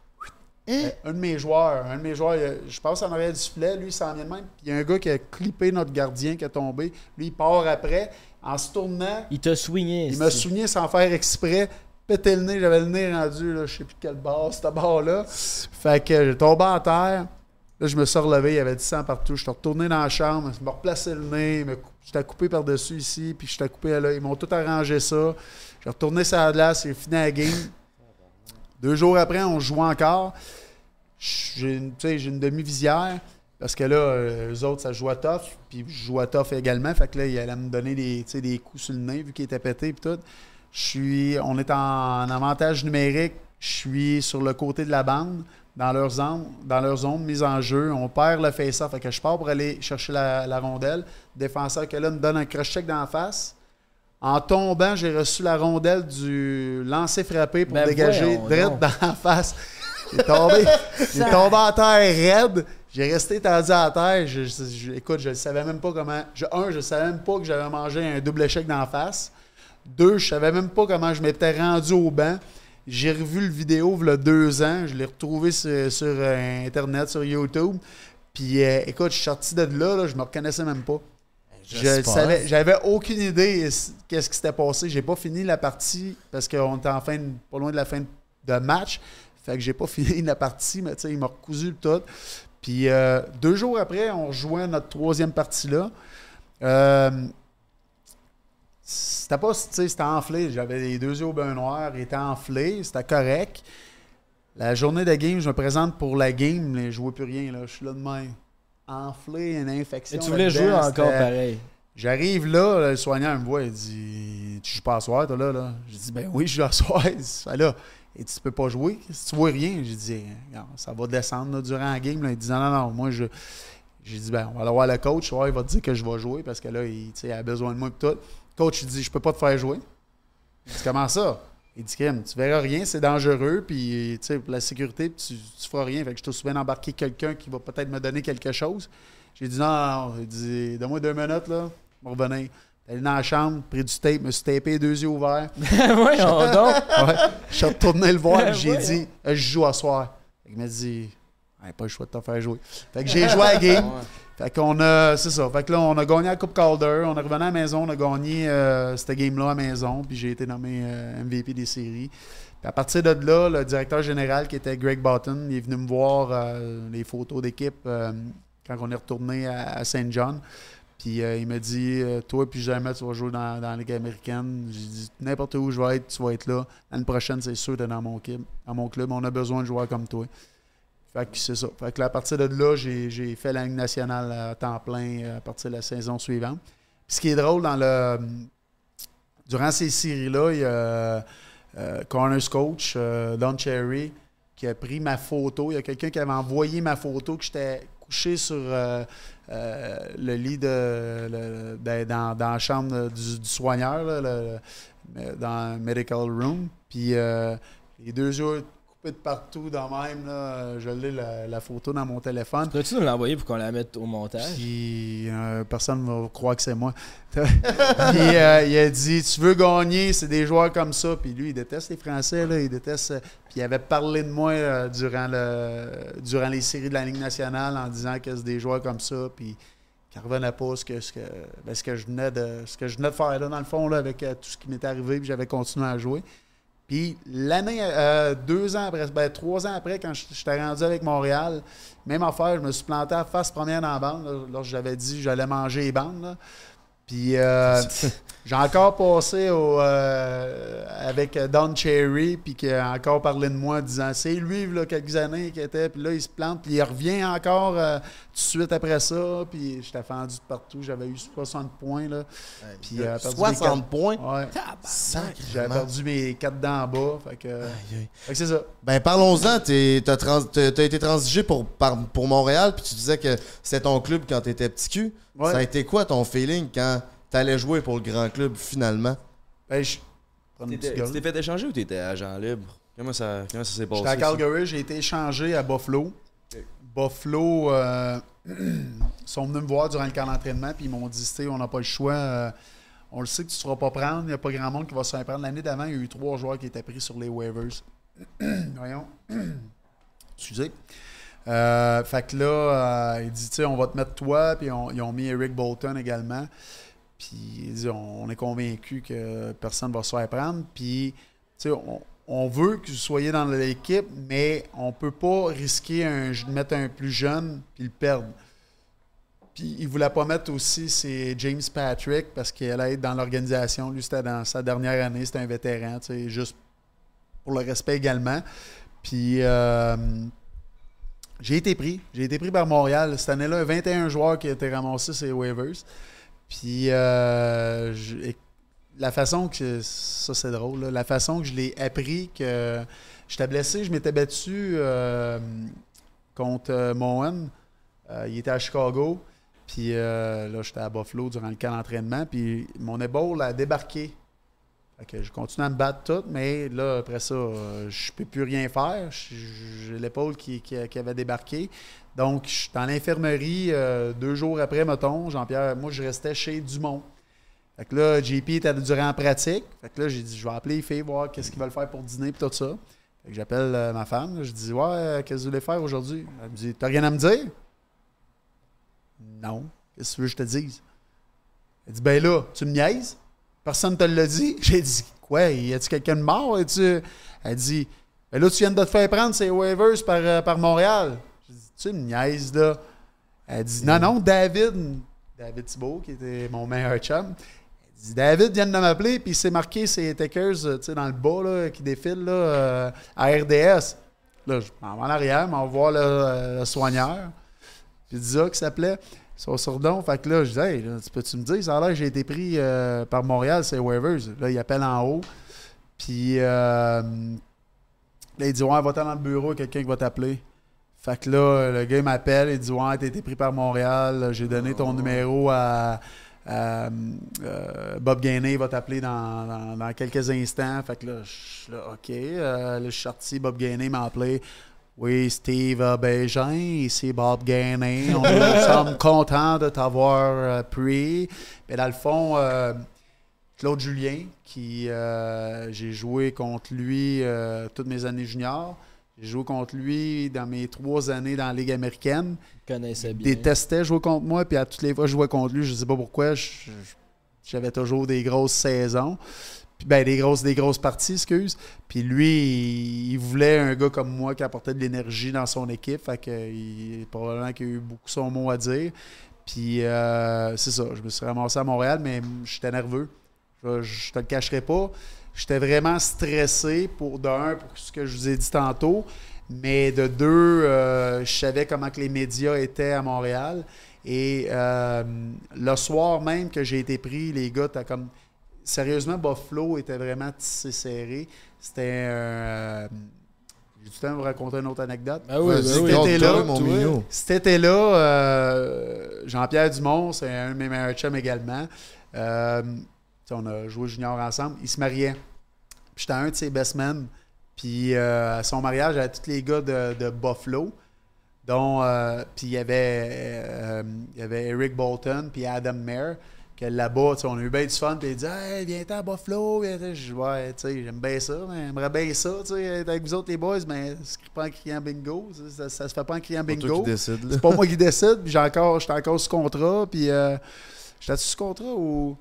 Euh, Un de mes joueurs, un de mes joueurs, je passe en arrière du filet, lui, il s'en vient de même. Puis il y a un gars qui a clippé notre gardien qui a tombé. Lui, il part après. En se tournant, Il t'a swingé. il m'a souligné sans faire exprès. Pété le nez, j'avais le nez rendu, là, je sais plus quelle barre, cette barre-là. Fait que j'ai tombé en terre. Là, je me suis relevé, il y avait du sang partout. Je suis retourné dans la chambre, je me replacé le nez, cou- j'étais coupé par-dessus ici, puis j'étais coupé là. Ils m'ont tout arrangé ça. J'ai retourné sur la glace, j'ai fini la game. Deux jours après, on joue encore. Une, j'ai une demi-visière. Parce que là, euh, eux autres, ça joue à tough. Puis je joue à tough également. Fait que là, il allait me donner des, des coups sur le nez vu qu'il était pété et tout. Je suis. On est en, en avantage numérique. Je suis sur le côté de la bande, dans leur zone, dans leur zone mise en jeu. On perd le face-off. Fait que je pars pour aller chercher la, la rondelle. Le défenseur que là me donne un cross-check dans la face. En tombant, j'ai reçu la rondelle du lancer frappé pour Ben dégager voyons direct dans la face. Il est tombé, <laughs> il est tombé à terre raide. J'ai resté tendu à terre. Je, je- je- écoute, je ne savais même pas comment. Je, un, je ne savais même pas que j'avais mangé un double échec d'en face. Deux, je savais même pas comment je m'étais rendu au banc. J'ai revu le vidéo il y a deux ans. Je l'ai retrouvé sur, sur, euh, Internet, sur YouTube. Puis euh, écoute, je suis sorti de là, là je me reconnaissais même pas. Je savais, j'avais aucune idée qu'est-ce qui s'était passé. J'ai pas fini la partie parce qu'on était en fin de- pas loin de la fin de, match. Fait que j'ai pas <laughs> fini la partie, mais tu sais, il m'a recousu le tout. Puis euh, deux jours après, on rejoint notre troisième partie là. Euh, c'était pas, tu sais, c'était enflé. J'avais les deux yeux au bain noir, il était enflé, c'était correct. La journée de game, je me présente pour la game, mais je vois plus rien. Là. Je suis là de même. Enflé, une infection. Et tu voulais jouer encore pareil. J'arrive là, là, le soignant me voit, il dit Tu joues pas à soir, toi là, là? J'ai dit Ben oui, je joue à soir. Il dit là, et tu peux pas jouer, si tu vois rien. J'ai dit Regarde, ça va descendre durant la game. Là. Il dit Non, non, non, moi je. J'ai dit ben on va aller voir le coach, il va te dire que je vais jouer parce que là, il, il a besoin de moi et tout. Le coach il dit Je peux pas te faire jouer. Je dis Comment ça? Il dit Kim, tu verras rien, c'est dangereux, puis pour la sécurité, tu, tu feras rien. Fait que je te souviens d'embarquer quelqu'un qui va peut-être me donner quelque chose. J'ai dit non, non. Il dit donne-moi deux minutes, là, je vais revenir. Allé dans la chambre, pris du tape, me suis tapé deux yeux ouverts. <laughs> Donc. Ouais. Je suis retourné le voir, j'ai dit je joue à soir. Il m'a dit pas le choix de te faire jouer. Fait que j'ai joué à la game. Fait qu'on a. C'est ça. Fait que là, on a gagné la Coupe Calder. On est revenu à la maison. On a gagné euh, cette game-là à la maison. Puis j'ai été nommé euh, MVP des séries. Puis à partir de là, le directeur général qui était Greg Button, il est venu me voir euh, les photos d'équipe quand on est retourné à, à Saint John. Puis euh, il m'a dit euh, Toi, puis jamais tu vas jouer dans, la Ligue américaine. J'ai dit N'importe où je vais être, tu vas être là. L'année prochaine, c'est sûr, tu es dans mon club. Dans mon club, on a besoin de joueurs comme toi. Fait que c'est ça. Fait que là, à partir de là, j'ai fait la Ligue nationale à temps plein euh, à partir de la saison suivante. Ce qui est drôle dans le. Durant ces séries-là, il y a euh, Corners Coach, Don Cherry, qui a pris ma photo. Il y a quelqu'un qui avait envoyé ma photo que j'étais couché sur euh, le lit de, de- dans, dans la chambre du, du soigneur, dans le medical room. Puis euh, les deux yeux de partout dans même. Là, je l'ai la, la photo dans mon téléphone. Peux-tu nous l'envoyer pour qu'on la mette au montage? Puis euh, personne ne va croire que c'est moi. <laughs> Puis euh, il a dit Tu veux gagner, c'est des joueurs comme ça. Puis lui, il déteste les Français. Là, il déteste. euh, Puis il avait parlé de moi euh, durant, le, durant les séries de la Ligue nationale en disant que c'est des joueurs comme ça. Puis qu'il ne revenait pas ce que, ce, que, ben, ce, que je venais de, ce que je venais de faire là, dans le fond, là, avec tout ce qui m'était arrivé. Puis j'avais continué à jouer. Puis l'année, euh, deux ans après, ben, trois ans après, quand j'étais rendu avec Montréal, même affaire, je me suis planté à face première dans la bande. lorsque j'avais dit j'allais manger les bandes. Puis euh, <laughs> j'ai encore passé au, euh, avec Don Cherry, puis qui a encore parlé de moi en disant c'est lui, là, quelques années qui était, puis là, il se plante, puis il revient encore euh, tout de suite après ça, puis j'étais fendu de partout, j'avais eu 60 points, là. Puis, euh, perdu mes 60 quatre- points? Ouais. J'avais perdu mes quatre dents en bas, fait que, c'est ça. Ben parlons-en, t'as trans- été transigé pour, par- pour Montréal, puis tu disais que c'était ton club quand t'étais petit cul. Ouais. Ça a été quoi ton feeling quand t'allais jouer pour le grand club finalement? Ben, je... Tu t'es fait échanger ou t'étais agent libre? Comment ça, comment ça s'est passé? J'étais à? Calgary, j'ai été échangé à Buffalo. Buffalo euh, <clears throat> sont venus me voir durant le camp d'entraînement, puis ils m'ont dit on n'a pas le choix. euh, on le sait que tu ne te feras pas prendre. Il n'y a pas grand monde qui va se faire prendre. L'année d'avant, il y a eu trois joueurs qui étaient pris sur les waivers. <clears throat> Voyons. <clears throat> Excusez. Euh, fait que là, euh, il dit, tu sais, on va te mettre toi, puis ils ont mis Eric Bolton également. Puis il dit, on, est convaincu que personne ne va se faire prendre. Puis, tu sais, on, on veut que vous soyez dans l'équipe, mais on peut pas risquer de mettre un plus jeune puis le perdre. Puis il voulait pas mettre aussi, c'est James Patrick, parce qu'il allait être dans l'organisation. Lui, c'était dans sa dernière année, c'était un vétéran, tu sais, juste pour le respect également. Puis euh, j'ai été pris. J'ai été pris par Montréal. Cette année-là, 21 joueurs qui étaient ramassés les waivers. Puis euh, la façon que. Ça, c'est drôle. la façon que je l'ai appris que j'étais blessé, je m'étais battu euh, contre euh, Mohan. Euh, il était à Chicago. Puis là, j'étais à Buffalo durant le camp d'entraînement. Puis mon épaule a débarqué. Je continue à me battre tout, mais là, après ça, euh, je peux plus rien faire. J'ai l'épaule qui, avait débarqué. Donc, je suis dans l'infirmerie euh, deux jours après, mettons. Jean-Pierre, moi, je restais chez Dumont. Fait que là, JP était durant la pratique. Fait que là, j'ai dit, je vais appeler les filles, voir qu'est-ce qu'ils veulent faire pour dîner et tout ça. Fait que j'appelle euh, ma femme. je dis, ouais, qu'est-ce que vous voulez faire aujourd'hui? Elle me dit, t'as rien à me dire? Non. Qu'est-ce que tu veux que je te dise? Elle dit, ben là, tu me niaises? Personne ne te l'a dit? <laughs> J'ai dit, quoi? Y a-tu quelqu'un de mort? Es-tu- Elle dit, ben là, tu viens de te faire prendre ces waivers par, euh, par Montréal. J'ai dit, tu me niaises, là? Elle dit, non, non, David, David Thibault, qui était mon meilleur chum, elle dit, David vient de m'appeler, puis il s'est marqué ses takers, euh, tu sais, dans le bas, là, qui défilent, là, euh, à RDS. Là, je m'en vais en arrière, m'en voir le, le soigneur. Puis Disa qui s'appelait. Son surdon. Fait que là, je dis, hey, là, tu peux-tu me dire, ça a l'air que j'ai été pris euh, par Montréal, c'est waivers. Là, il appelle en haut. Puis euh, là, il dit, ouais, va-t'en dans le bureau, quelqu'un qui va t'appeler. Fait que là, le gars m'appelle, il dit, ouais, t'as été pris par Montréal, j'ai donné ton numéro à. à, euh, Bob Gainé va t'appeler dans, dans- dans quelques instants. Fait que là, je suis là, OK. Euh, là, je suis sorti, Bob Gainé m'a appelé. Oui, Steve euh, Bégin, ici Bob Gainé. On nous sommes contents de t'avoir euh, pris. Mais dans le fond, euh, Claude Julien, qui euh, j'ai joué contre lui euh, toutes mes années juniors. J'ai joué contre lui dans mes trois années dans la Ligue américaine. Il bien. détestait jouer contre moi, puis à toutes les fois que je jouais contre lui, je sais pas pourquoi, j'avais toujours des grosses saisons. Ben, des grosses, des grosses parties, excuse. Puis lui, il, voulait un gars comme moi qui apportait de l'énergie dans son équipe. Fait que il, probablement qu'il a eu beaucoup son mot à dire. Puis euh, c'est ça, je me suis ramassé à Montréal, mais j'étais nerveux. Je, je te le cacherai pas. J'étais vraiment stressé pour d'un, pour ce que je vous ai dit tantôt. Mais de deux, euh, je savais comment que les médias étaient à Montréal. Et euh, le soir même que j'ai été pris, les gars, t'as comme. Sérieusement, Buffalo était vraiment tissé serré. C'était un. euh, J'ai du temps de vous raconter une autre anecdote. Ah oui, ben oui. conte-toi, C'était-là, mon toi. cet été-là, euh, Jean-Pierre Dumont, c'est un de mes meilleurs chums également. Euh, on a joué junior ensemble. Il se mariait. Puis j'étais un de ses best men. Puis euh, à son mariage, il y avait tous les gars de, de Buffalo. Dont, euh, puis il y avait, euh, il y avait Eric Bolton, puis Adam Mayer, que là-bas, on a eu bien du fun, puis il dit Hey, viens-t'en à Buffalo. Je dis Ouais, tu sais, j'aime bien ça, mais j'aimerais bien ça, tu sais, être avec vous autres les boys, mais c'est pas en criant bingo. Ça, se fait pas en criant bingo. qui. C'est pas moi qui décide, puis j'ai encore, j'étais encore sous contrat, puis euh, j'étais sous contrat ou.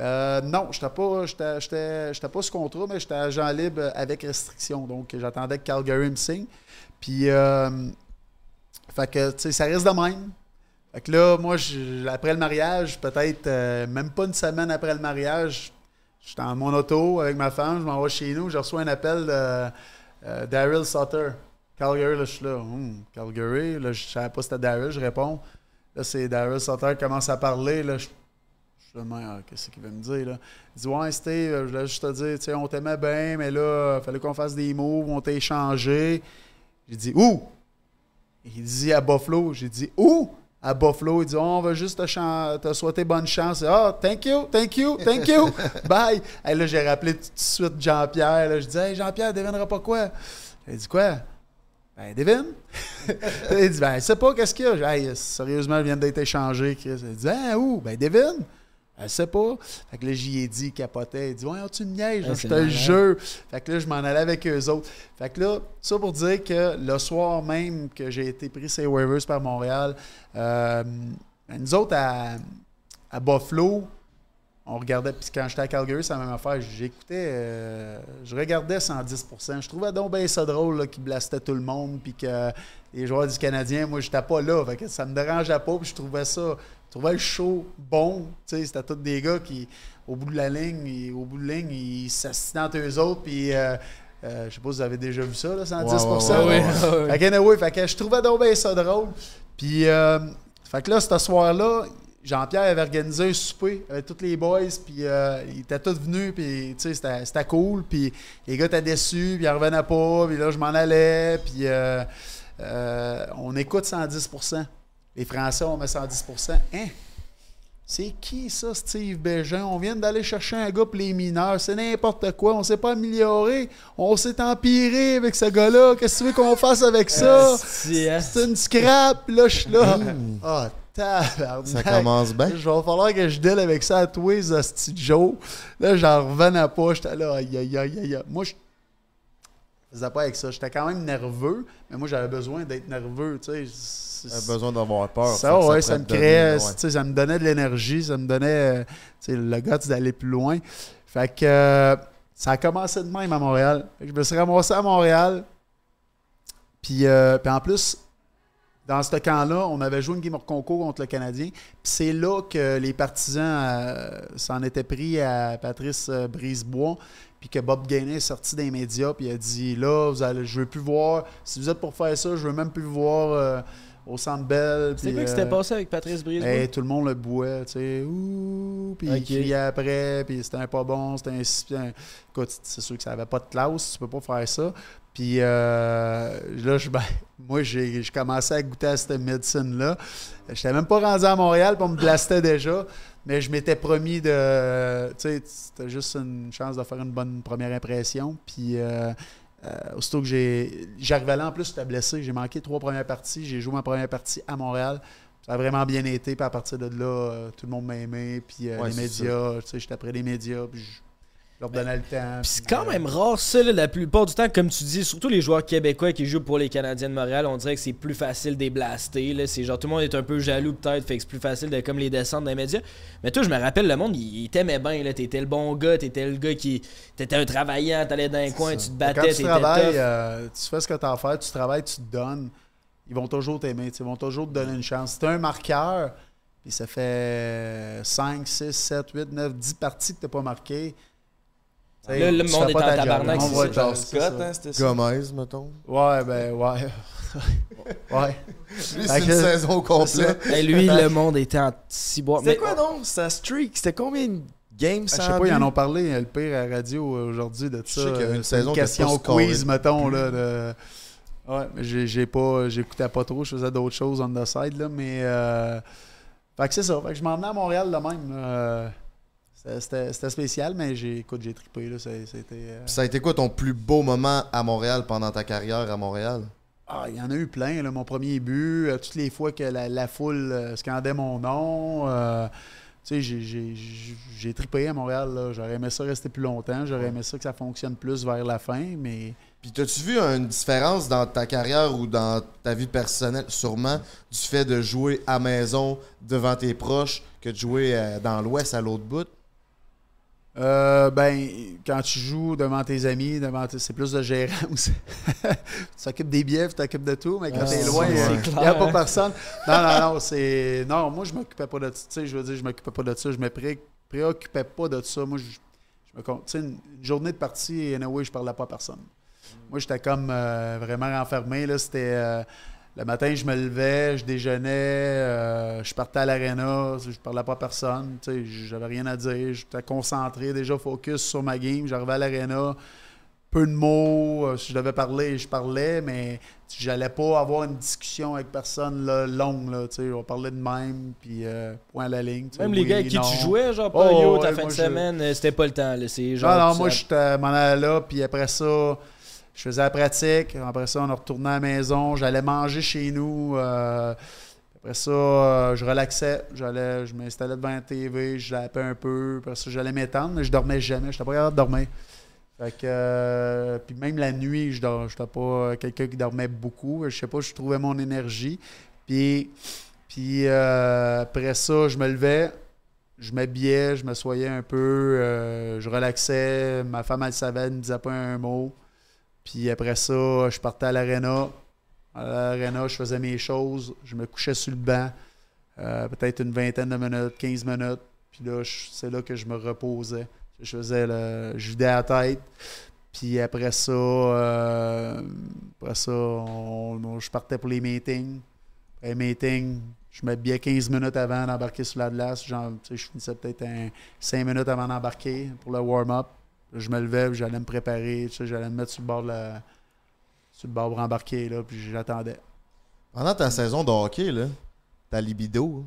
Euh, non, j'étais pas, j'étais, j'étais, j'étais pas sous contrat, mais j'étais agent libre avec restriction. Donc, j'attendais que Calgary me signe. Puis, euh, fait que, tu sais, ça reste de même. Fait que là, moi, après le mariage, peut-être euh, même pas une semaine après le mariage, j'étais en mon auto avec ma femme, je m'en vais chez nous, je reçois un appel de euh, Daryl Sutter. Calgary, là, je suis là. Hum, Calgary, là, je savais pas si c'était Daryl, je réponds. Là, c'est Daryl Sutter qui commence à parler. Là, je, ah, qu'est-ce qu'il veut me dire, là? Il dit, ouais, Steve, je voulais juste te dire, tu sais, on t'aimait bien, mais là, il fallait qu'on fasse des moves, on t'a échangé. J'ai dit, où? Il dit à Buffalo. J'ai dit, où? À Buffalo. Il dit, Oh, on va juste te, te souhaiter bonne chance. Ah, thank you, thank you, thank you. <laughs> Bye. Et là, j'ai rappelé tout de suite Jean-Pierre. Je dis, hey, Jean-Pierre, devinera pas quoi? Il dit, quoi? Ben, devine. <laughs> il dit, ben, je sais pas, qu'est-ce qu'il y a? Dit, Hey, sérieusement, il vient d'être échangé, Chris. Il dit, ah, où? Ben, devine. Elle sait pas. Fait que là, j'y ai dit, il capotait. Il dit, ouais, tu me niaises, Ah, je c'est te jure. Fait que là, je m'en allais avec eux autres. Fait que là, ça pour dire que le soir même que j'ai été pris ces waivers par Montréal, euh, nous autres, à, à Buffalo, on regardait, puis quand j'étais à Calgary, c'est la même affaire. J'écoutais, euh, je regardais 110%. Je trouvais donc bien ça drôle là, qu'ils blastaient tout le monde, puis que les joueurs du Canadien, moi, j'étais pas là. Fait que ça me dérangeait pas, puis je trouvais ça, trouvais le show bon. Tu sais, c'était tous des gars qui, au bout de la ligne, ils- au bout de la ligne, ils entre eux autres, puis. euh, euh, je sais pas si vous avez déjà vu ça, là, 110%. Ouais, ouais. Fait que, anyway, fait que je trouvais donc bien ça drôle. Puis, euh, fait que là, ce soir-là, Jean-Pierre avait organisé un souper avec tous les boys, puis euh, ils étaient tous venus, puis tu sais, c'était c'était cool. Puis les gars étaient déçus, puis ils revenaient pas, puis là, je m'en allais, puis euh, euh, on écoute 110%. Les Français, on met 110%. Hein? C'est qui ça, Steve Bégin? On vient d'aller chercher un gars pour les mineurs. C'est n'importe quoi. On s'est pas amélioré. On s'est empiré avec ce gars-là. Qu'est-ce que tu veux qu'on fasse avec ça? Asti. C'est une scrap. Là, je suis là. Ah, tabarnak. Ça commence bien. Je vais falloir que je deal avec ça à tous les hosties Joe. Là, j'en revenais pas. J'étais là, aïe, aïe, aïe, aïe. aïe. Moi, je faisais pas avec ça. J'étais quand même nerveux, mais moi, j'avais besoin d'être nerveux, tu sais. C'est- T'as besoin d'avoir peur. ça, ouais, ça me donner, créait, ouais. tu sais, ça me donnait de l'énergie, ça me donnait euh, tu sais, le gars d'aller plus loin. Fait que euh, ça a commencé de même à Montréal. Je me suis ramassé à Montréal. Puis, euh, puis en plus, dans ce camp-là, on avait joué une game of concours contre le Canadien. Puis c'est là que les partisans euh, s'en étaient pris à Patrice euh, Brisebois. Puis que Bob Gainé est sorti des médias. Puis il a dit Là, vous allez, je veux plus voir. Si vous êtes pour faire ça, je veux même plus vous voir euh, au centre Bell. C'est quoi qui s'était passé avec Patrice Brisebois? Hey, tout le monde le bouait, tu sais, ouh, puis il criait après, puis c'était un pas bon, c'était un, Écoute, c'est sûr que ça avait pas de classe, tu peux pas faire ça. Puis euh, là, je, ben, <laughs> moi, j'ai je commençais à goûter à cette médecine-là. J'étais même pas rendu à Montréal, puis on me blastait <laughs> déjà, mais je m'étais promis de... Tu sais, c'était juste une chance de faire une bonne première impression, puis... euh, euh, aussitôt que j'ai. J'arrivais là, en plus, j'étais blessé. J'ai manqué trois premières parties. J'ai joué ma première partie à Montréal. Ça a vraiment bien été. Puis à partir de là, euh, tout le monde m'a aimé. Puis euh, Ouais, les médias, tu sais, j'étais après les médias. Puis je je leur donnais le temps. Puis c'est quand même rare, ça, là, la plupart du temps, comme tu dis, surtout les joueurs québécois qui jouent pour les Canadiens de Montréal, on dirait que c'est plus facile de les blaster. Là. C'est genre tout le monde est un peu jaloux peut-être, fait que c'est plus facile de comme les descendre dans les médias. Mais toi, je me rappelle, le monde, il, il t'aimait bien. là. T'étais le bon gars, t'étais le gars qui. T'étais un travaillant, t'allais dans un coin, tu te battais, Quand tu t'étais travailles, euh, tu fais ce que tu as à faire, tu travailles, tu te donnes. Ils vont toujours t'aimer. Ils vont toujours te donner une chance. Si un marqueur, puis ça fait 5, 6, 7, 8, 9, 10 parties que tu n'as pas marqué. Là, le monde est pas en tabarnak, On Genre Scott, hein, c'était ça? Gomez, mettons. Ouais, ben, ouais. ouais. <laughs> Lui, c'est une que- saison complète. Hey, lui, le monde était en ciboire. C'était quoi donc sa streak? C'était combien de games Ah, sans Je sais pas, ils en ont parlé, le pire à la radio aujourd'hui de ça. sais qu'il y a une euh, saison question quiz, mettons, là. De... Ouais, mais j'ai j'ai pas, j'écoutais pas trop, je faisais d'autres choses on the side, là, mais... Euh... Fait que c'est ça, fait que je m'en venais à Montréal de même, là. Euh, c'était- spécial, mais j'ai, écoute, j'ai trippé, là, ça- euh, ça a été quoi ton plus beau moment à Montréal pendant ta carrière à Montréal? Ah, il y en a eu plein. Là. Mon premier but, euh, toutes les fois que la, la foule euh, scandait mon nom. euh, tu sais, j'ai- trippé à Montréal. J'aurais aimé ça rester plus longtemps. J'aurais aimé ça que ça fonctionne plus vers la fin. Mais Puis t'as-tu vu une différence dans ta carrière ou dans ta vie personnelle, sûrement, du fait de jouer à maison devant tes proches que de jouer dans l'Ouest à l'autre bout? Euh, ben, quand tu joues devant tes amis, devant tes- c'est plus de gérant aussi. <laughs> tu t'occupes des billets, tu t'occupes de tout, mais quand Ah, t'es loin, c'est il n'y a pas personne. Non, non, non, c'est. Non, moi, je m'occupais pas de ça. Tu sais, je veux dire, je m'occupais pas de ça. Je me pré- préoccupais pas de ça. Moi, je, je me. Tu sais, une, une journée de partie, anyway, je parlais pas à personne. Moi, j'étais comme euh, vraiment renfermé. C'était. euh, le matin, je me levais, je déjeunais, euh, je partais à l'aréna, je parlais pas à personne, tu sais, j'avais rien à dire, j'étais concentré, déjà focus sur ma game, j'arrivais à l'aréna, peu de mots, euh, si je devais parler, je parlais, mais j'allais pas avoir une discussion avec personne là, longue, là, tu sais, on parlait de même, puis euh, point à la ligne. Même les oui, gars avec qui non. tu jouais, genre, Oh, pas yo, ta ouais, fin de je- semaine, c'était pas le temps. là, genre. non, moi, je m'en allais là, puis après ça, je faisais la pratique. Après ça, on retournait à la maison. J'allais manger chez nous. euh, après ça, euh, je relaxais. J'allais, je m'installais devant la TV, je zappais un peu. Après ça, j'allais m'étendre, mais je dormais jamais. Je n'étais pas capable de dormir. Fait que, euh, puis même la nuit, je dors, j'étais pas quelqu'un qui dormait beaucoup. Je sais pas, je trouvais mon énergie. Puis, puis après ça, je me levais, je m'habillais, je me soyais un peu, je relaxais. Ma femme, elle savait, elle ne me disait pas un mot. Puis après ça, je partais à l'aréna. À l'aréna, je faisais mes choses. Je me couchais sur le banc. euh, peut-être une vingtaine de minutes, 15 minutes. Puis là, c'est là que je me reposais. Je faisais le. Je vidais la tête. Puis après ça, euh, après ça, je partais pour les meetings. Les meetings, je m'habillais 15 minutes avant d'embarquer sur la glace. Je finissais peut-être un 5 minutes avant d'embarquer pour le warm-up. Je me levais, j'allais me préparer. J'allais me mettre sur le bord de la. Sur le bord pour embarquer, puis j'attendais. Pendant ta saison de hockey, là, ta libido,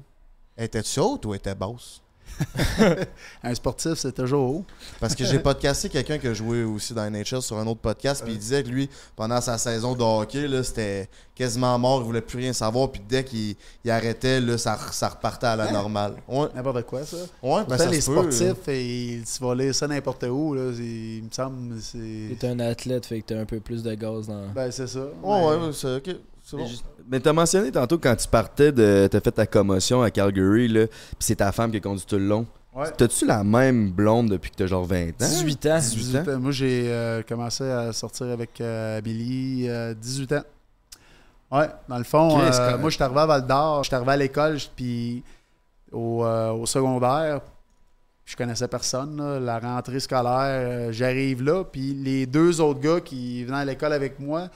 était-tu haute ou était basse? <laughs> Un sportif, c'est toujours haut. Parce que j'ai podcasté quelqu'un qui a joué aussi dans NHL sur un autre podcast, puis il disait que lui, pendant sa saison de hockey, là, c'était quasiment mort, il voulait plus rien savoir, puis dès qu'il il arrêtait, là, ça, ça repartait à la Hein? normale. Ouais, N'importe quoi, ça. ouais ben ça les se peut, là. sportifs, et ils se volaient ça n'importe où. Là. C'est- Il me semble c'est. T'es un athlète, fait que t'as un peu plus de gaz dans. Ben, c'est ça. Ouais, ouais, ouais, c'est ok. C'est bon. Mais, juste- mais t'as mentionné tantôt quand tu partais de. T'as fait ta commotion à Calgary, là, pis c'est ta femme qui a conduit tout le long. Ouais. T'as-tu la même blonde depuis que t'as genre 20 ans? 18 ans. 18 ans. Moi, j'ai euh, commencé à sortir avec euh, Billy euh, 18 ans. Ouais, dans le fond, euh, moi, je suis arrivé à Val d'Or, je suis arrivé à l'école, puis au, euh, au secondaire, je connaissais personne. là. La rentrée scolaire, euh, j'arrive là, puis les deux autres gars qui venaient à l'école avec moi,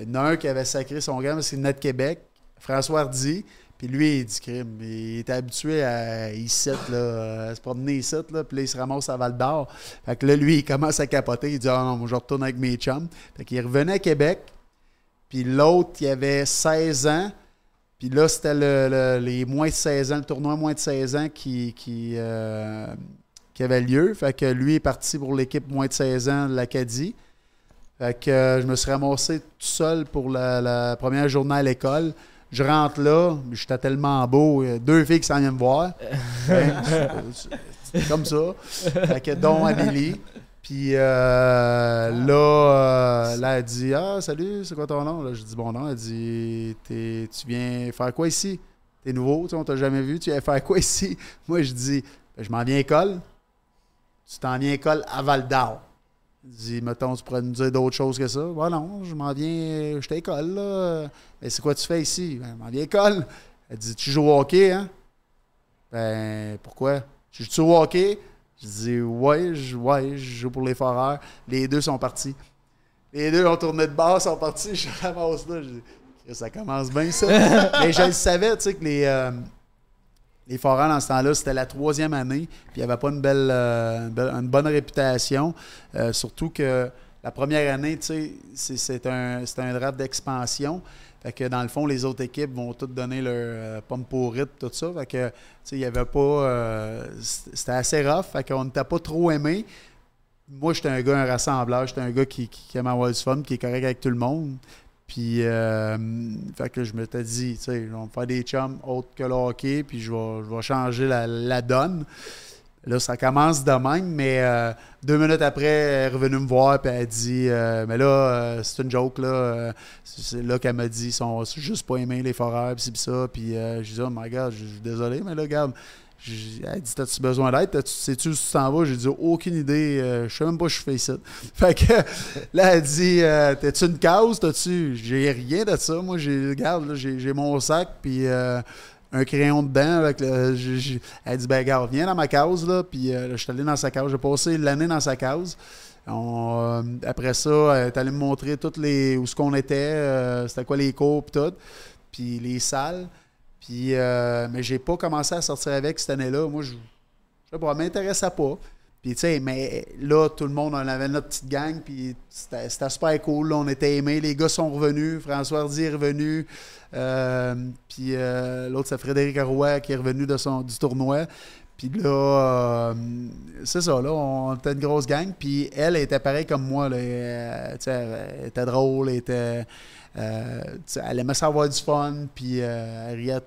il y en a un qui avait sacré son gars, c'est Net Québec, François Hardy. Puis lui, il dit crime. Il était habitué à ici, là, à se promener ici, là, puis là, il se ramasse à Val d'Or. Fait que là, lui, il commence à capoter. Il dit Ah non, moi, je retourne avec mes chums. Fait qu'il revenait à Québec. Puis l'autre, il avait 16 ans. Puis là, c'était le, le- les moins de 16 ans, le tournoi moins de 16 ans qui, qui, euh, qui avait lieu. Fait que lui est parti pour l'équipe moins de 16 ans de l'Acadie. Fait que euh, je me suis ramassé tout seul pour la, la première journée à l'école. Je rentre là, j'étais tellement beau. il y a Deux filles qui s'en viennent me voir. <laughs> Comme ça. Fait que dont Amélie. Puis euh, là, euh, là, elle dit Ah, salut, c'est quoi ton nom? Là, je dis Bon nom. Elle dit Tu viens faire quoi ici? T'es nouveau, tu on t'a jamais vu, tu viens faire quoi ici? <laughs> Moi, je dis Ben, Je m'en viens à école. Tu t'en viens à école à Val d'Or. Dit Mettons, tu pourrais nous dire d'autres choses que ça. Ben non, je m'en viens, je suis à école, là. Mais c'est quoi tu fais ici? Ben, je m'en viens à école. Elle dit Tu joues au hockey, hein? Ben, pourquoi? Tu joues au hockey? Je dis ouais, je, ouais, je joue pour les Foreurs. Les deux sont partis. Les deux ont tourné de base, sont partis. <laughs> Je ramasse là. Je dis, ça commence bien ça. <laughs> Mais je le savais, tu sais, que les, euh, les Foreurs dans ce temps-là, c'était la troisième année. Puis il n'y avait pas euh, une belle- une bonne réputation. Euh, surtout que la première année, c'est- un, un draft d'expansion. Fait que dans le fond, les autres équipes vont toutes donner leur euh, pomme pourrite, tout ça. Fait que, tu sais, il y avait pas. c'était c'était assez rough. Fait qu'on n'était pas trop aimé. Moi, j'étais un gars, un rassembleur. J'étais un gars qui, qui, qui aime avoir du fun, qui est correct avec tout le monde. Puis, euh, fait que je m'étais dit, tu sais, je vais me faire des chums autres que le hockey, puis je vais, je vais changer la, la donne. Là, ça commence de même, mais euh, deux minutes après, elle est revenue me voir, puis elle a dit euh, Mais là, euh, c'est une joke, là. c'est là qu'elle m'a dit Ils sont juste pas aimés, les foreurs, puis ça. Puis je dis Oh my god, je suis désolé, mais là, regarde, J'ai- Elle dit T'as-tu besoin d'aide? T'as-tu- Sais-tu où tu t'en vas? J'ai dit Aucune idée, euh, je sais même pas je fais ça. <laughs> Fait que là, elle dit euh, T'as-tu une cause T'as-tu J'ai rien de ça. Moi, j'ai, regarde, j'ai, mon sac, puis euh, un crayon dedans. Avec elle dit Ben, regarde, viens dans ma case, là. Puis euh, là, je suis allé dans sa case. J'ai passé l'année dans sa case. Euh, après ça, elle est allée me montrer toutes les, où ce qu'on était, c'était quoi les cours, puis tout, puis les salles. Puis, euh, mais j'ai pas commencé à sortir avec cette année-là. Moi, je, je sais pas, m'intéressait pas. Puis, tu sais, mais là, tout le monde, on avait notre petite gang, puis c'était super cool. on était aimés. Les gars sont revenus. François Hardy est revenu. Euh, puis euh, l'autre, c'est Frédéric Roy qui est revenu de son, du tournoi. Puis là, euh, c'est ça, là, on était une grosse gang. Puis elle, était pareille comme moi. Là, Euh, elle était drôle, elle euh, elle aimait ça avoir du fun, puis euh, elle riait.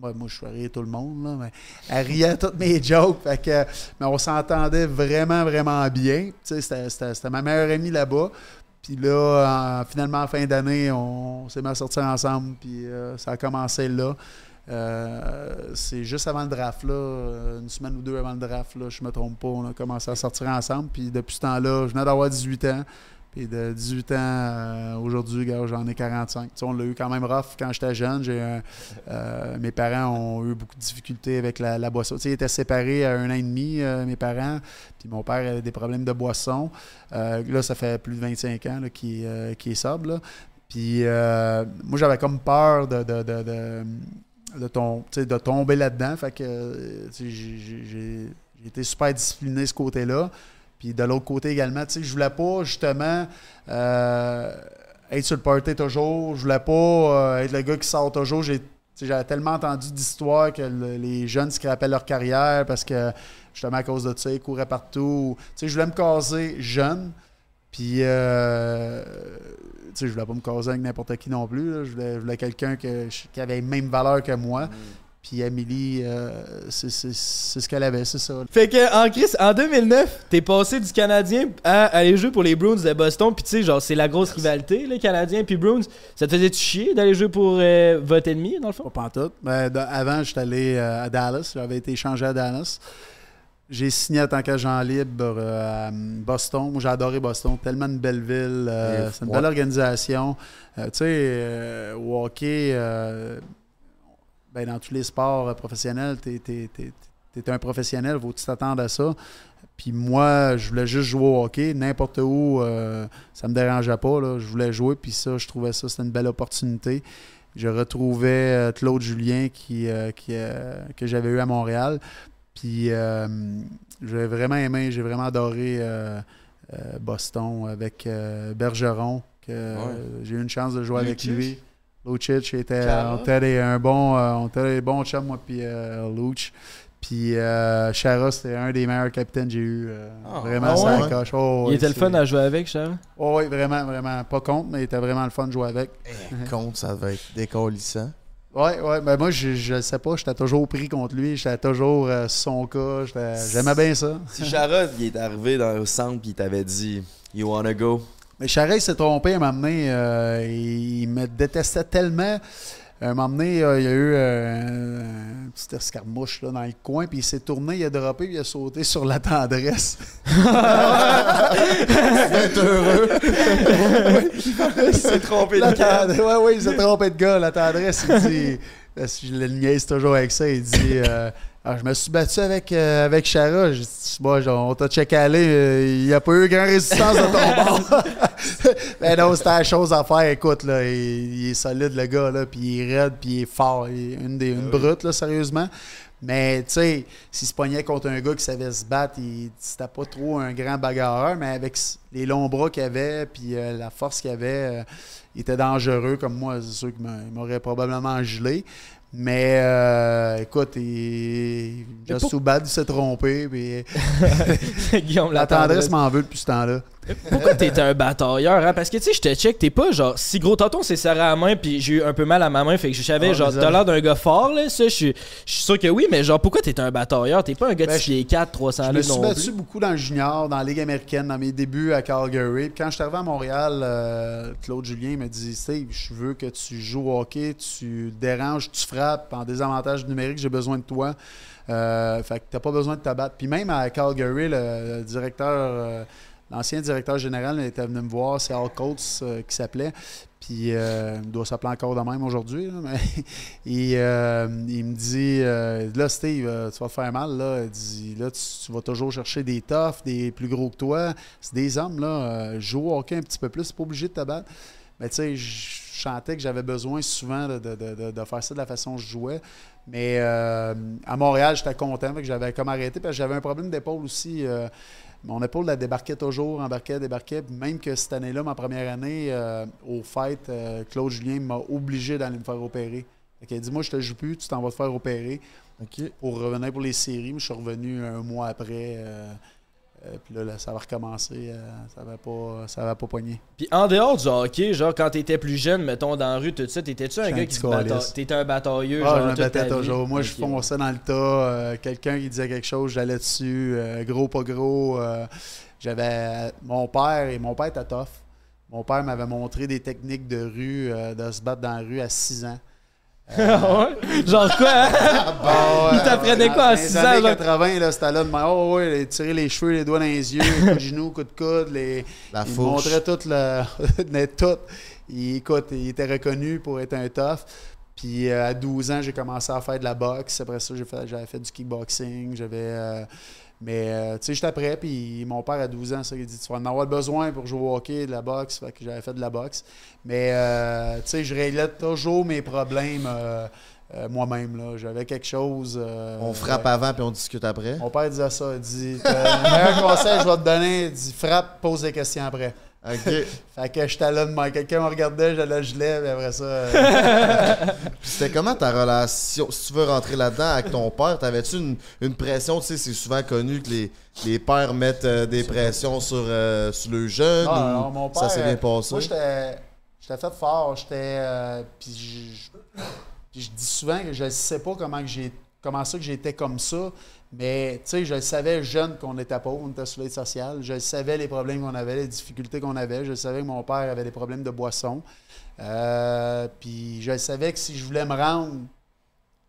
Moi, je suis tout le monde, là, mais elle riait toutes mes <laughs> jokes. Que, mais on s'entendait vraiment, vraiment bien. C'était- ma meilleure amie là-bas. Puis là, en- finalement, en fin d'année, on s'est mis à sortir ensemble, puis euh, ça a commencé là. Euh, c'est juste avant le draft, là, euh, une semaine ou deux avant le draft, là, je me trompe pas, on a commencé à sortir ensemble. Puis depuis ce temps-là, je venais d'avoir 18 ans. Puis de 18 ans euh, aujourd'hui, j'en ai 45. Tu sais, on l'a eu quand même rough quand j'étais jeune. J'ai mes parents ont eu beaucoup de difficultés avec la, boisson. Ils étaient séparés à un an et demi, mes parents. Puis mon père avait des problèmes de boisson. Là, ça fait plus de 25 ans qu'il est sobre. Puis moi, j'avais comme peur de, de tomber là-dedans. Fait que euh, j'ai- été super discipliné ce côté-là. Puis de l'autre côté également, tu sais, je voulais pas justement euh, être sur le party toujours. Je voulais pas euh, être le gars qui sort toujours. J'avais tellement entendu d'histoires que le- les jeunes scrapaient leur carrière parce que justement à cause de ça, ils couraient partout. Je voulais me caser jeune. Puis, euh, tu sais, je voulais pas me caser avec n'importe qui non plus. là. Je voulais, je voulais quelqu'un qui avait les mêmes valeurs que moi. Puis Amélie, euh, c'est c'est- c'est ce qu'elle avait, c'est ça. Fait que en Chris, en 2009, t'es passé du Canadien à aller jouer pour les Bruins de Boston, puis tu sais, genre, c'est la grosse rivalité, les Canadiens puis Bruins. Ça te faisait-tu chier d'aller jouer pour euh, votre ennemi, dans le fond? Pas pantoute. Ben, de- avant, j'étais allé euh, à Dallas. J'avais été échangé à Dallas. J'ai signé en tant qu'agent libre euh, à Boston. Moi, j'ai adoré Boston. Tellement une belle ville. euh, c'est une belle organisation. Euh, tu sais, au hockey, ben, dans tous les sports professionnels, tu es, un professionnel. Faut que tu t'attendes à ça. Puis moi, je voulais juste jouer au hockey. N'importe où, ça me dérangeait pas. là. Je voulais jouer. Puis ça, je trouvais ça, c'était une belle opportunité. Je retrouvais Claude Julien qui, euh, qui, euh, que j'avais eu à Montréal. Puis euh, j'ai vraiment aimé, j'ai vraiment adoré euh, euh, Boston avec euh, Bergeron. que, euh, J'ai eu une chance de jouer avec lui. Lucic était, Chara? on était des- un bon, euh, on était des bons chums, moi, puis euh, Luch. Puis euh, Chara, c'était un des meilleurs capitaines que j'ai eu. euh, Ah, vraiment, ah ça ouais? coche. Oh, Il ouais, était le fun à jouer avec? Oh, oui, vraiment, vraiment. Pas contre, mais il était vraiment le fun de jouer avec. Contre, ça devait être décollissant. Oui, ouais, ben moi, je, je sais pas, j'étais toujours pris contre lui, j'étais toujours euh, son cas, j'aimais bien ça. Si Charlotte il est arrivé dans, au centre puis il t'avait dit You wanna go? Mais Charest s'est trompé à un moment donné, euh, il me détestait tellement. À un moment donné, euh, il y a eu euh, un petit escarmouche là, dans le coin, puis il s'est tourné, il a droppé, puis il a sauté sur la tendresse. <laughs> D'être heureux. il s'est trompé de gars. Ouais, ouais, il s'est trompé de gars. La tendresse, il dit. Je le niaise toujours avec ça. Il dit euh, Ah, Je me suis battu avec, euh, avec Chara. J'ai dit Bon, on t'a checké aller. euh, il n'y a pas eu grand résistance de ton <laughs> bord. <laughs> Mais non, c'était la chose à faire. Écoute, là, il, il est solide, le gars. Là, puis il est raide, puis il est fort. Il est une, des, une brute, là, sérieusement. Mais, tu sais, s'il se pognait contre un gars qui savait se battre, il- c'était pas trop un grand bagarreur, mais avec les longs bras qu'il avait, puis euh, la force qu'il avait, euh, il était dangereux comme moi. C'est sûr qu'il m'a- il m'aurait probablement gelé. Mais, euh, écoute, il, Just pour- too bad, il s'est trompé. Puis, <laughs> Guillaume, la tendresse. m'en veut depuis ce temps-là. Pourquoi t'es un batailleur, hein? Parce que, tu sais, je te check, t'es pas genre si gros. Tantôt, on s'est serré à la main, puis j'ai eu un peu mal à ma main, fait que je savais, Ah, genre, t'as l'air d'un gars fort, là. Ça, je suis sûr que oui, mais genre, pourquoi t'es un batailleur? T'es pas un gars de Ben, 6 pieds 4, 300 Je me suis battu plus. beaucoup dans le junior, dans la Ligue américaine, dans mes débuts à Calgary. Puis quand je suis arrivé à Montréal, euh, Claude Julien m'a dit Steve, je veux que tu joues au hockey, tu déranges, tu frappes. En désavantage numérique, j'ai besoin de toi. Euh, fait que t'as pas besoin de te battre. Puis même à Calgary, le, le directeur, euh, l'ancien directeur général était venu me voir, c'est Al Coates euh, qui s'appelait. Puis euh, il doit s'appeler encore de même aujourd'hui. et, <laughs> euh, il me dit Là, Steve, tu vas te faire mal. Là, il dit, là tu, vas toujours chercher des toughs, des plus gros que toi. C'est des hommes. là. Joue au hockey un petit peu plus, c'est pas obligé de te battre. Mais tu sais, je sentais que j'avais besoin souvent de, de- de- de- faire ça de la façon dont je jouais. Mais à Montréal, j'étais content que j'avais comme arrêté parce que j'avais un problème d'épaule aussi. Mon épaule la débarquait toujours, embarquait, débarquait. Même que cette année-là, ma première année, euh, au fait, euh, Claude Julien m'a obligé d'aller me faire opérer. Il a dit Moi, je te joue plus, tu t'en vas te faire opérer OK. pour revenir pour les séries. Je suis revenu un mois après. euh, euh, puis là, là, ça va recommencer. euh, ça va pas, ça va pas pogner. Puis en dehors du hockey, genre, quand t'étais plus jeune, mettons, dans la rue, tout ça, t'étais-tu un gars qui se. T'étais un batailleux, Ah, genre, je me battais vie? toujours. Moi, je fonçais dans le tas. euh, Quelqu'un qui disait quelque chose, j'allais dessus. gros, pas gros. J'avais mon père, et mon père était tough. Mon père m'avait montré des techniques de rue, de se battre dans la rue à 6 ans. Ouais? <laughs> Genre quoi, hein? Ah, Il t'apprenait quoi à dans les 6 ans, années genre? 80, là, c'était là de oh, ouais, les- tirer les cheveux, les doigts dans les yeux, <laughs> coup de genou, coup de coude, les, La il fourche. montrait tout le. <laughs> tout. Il, écoute, il était reconnu pour être un tough. Puis euh, à 12 ans, j'ai commencé à faire de la boxe. Après ça, fait- j'avais fait du kickboxing. J'avais. euh, mais euh, tu sais, j'étais prêt. Puis mon père, à 12 ans, ça, il dit Tu vas en avoir besoin pour jouer au hockey, de la boxe. Fait que j'avais fait de la boxe. Mais euh, tu sais, je réglais toujours mes problèmes euh, moi-même. là. J'avais quelque chose. On frappe avant puis on discute après. Mon père disait ça. Il dit Le meilleur conseil que je vais te donner, il dit frappe, pose des questions après. OK. <laughs> Fait que j'étais là de même. Quelqu'un me regardait, je le gelais, puis après ça. euh, <laughs> Puis c'était comment ta relation, si tu veux rentrer là-dedans, avec ton père? T'avais-tu une, une pression? Tu sais, c'est souvent connu que les, les pères mettent euh, des pressions sur, euh, sur le jeune. non, ou non, mon père. ça s'est bien passé? Moi, j'étais j'étais fait fort. J'étais. euh, puis je- puis je dis souvent que je ne sais pas comment, que j'ai, comment ça que j'étais comme ça. Mais, tu sais, je le savais jeune qu'on était pauvre, on était sur l'aide sociale. Je le savais les problèmes qu'on avait, les difficultés qu'on avait. Je savais que mon père avait des problèmes de boisson. Euh, puis je savais que si je voulais me rendre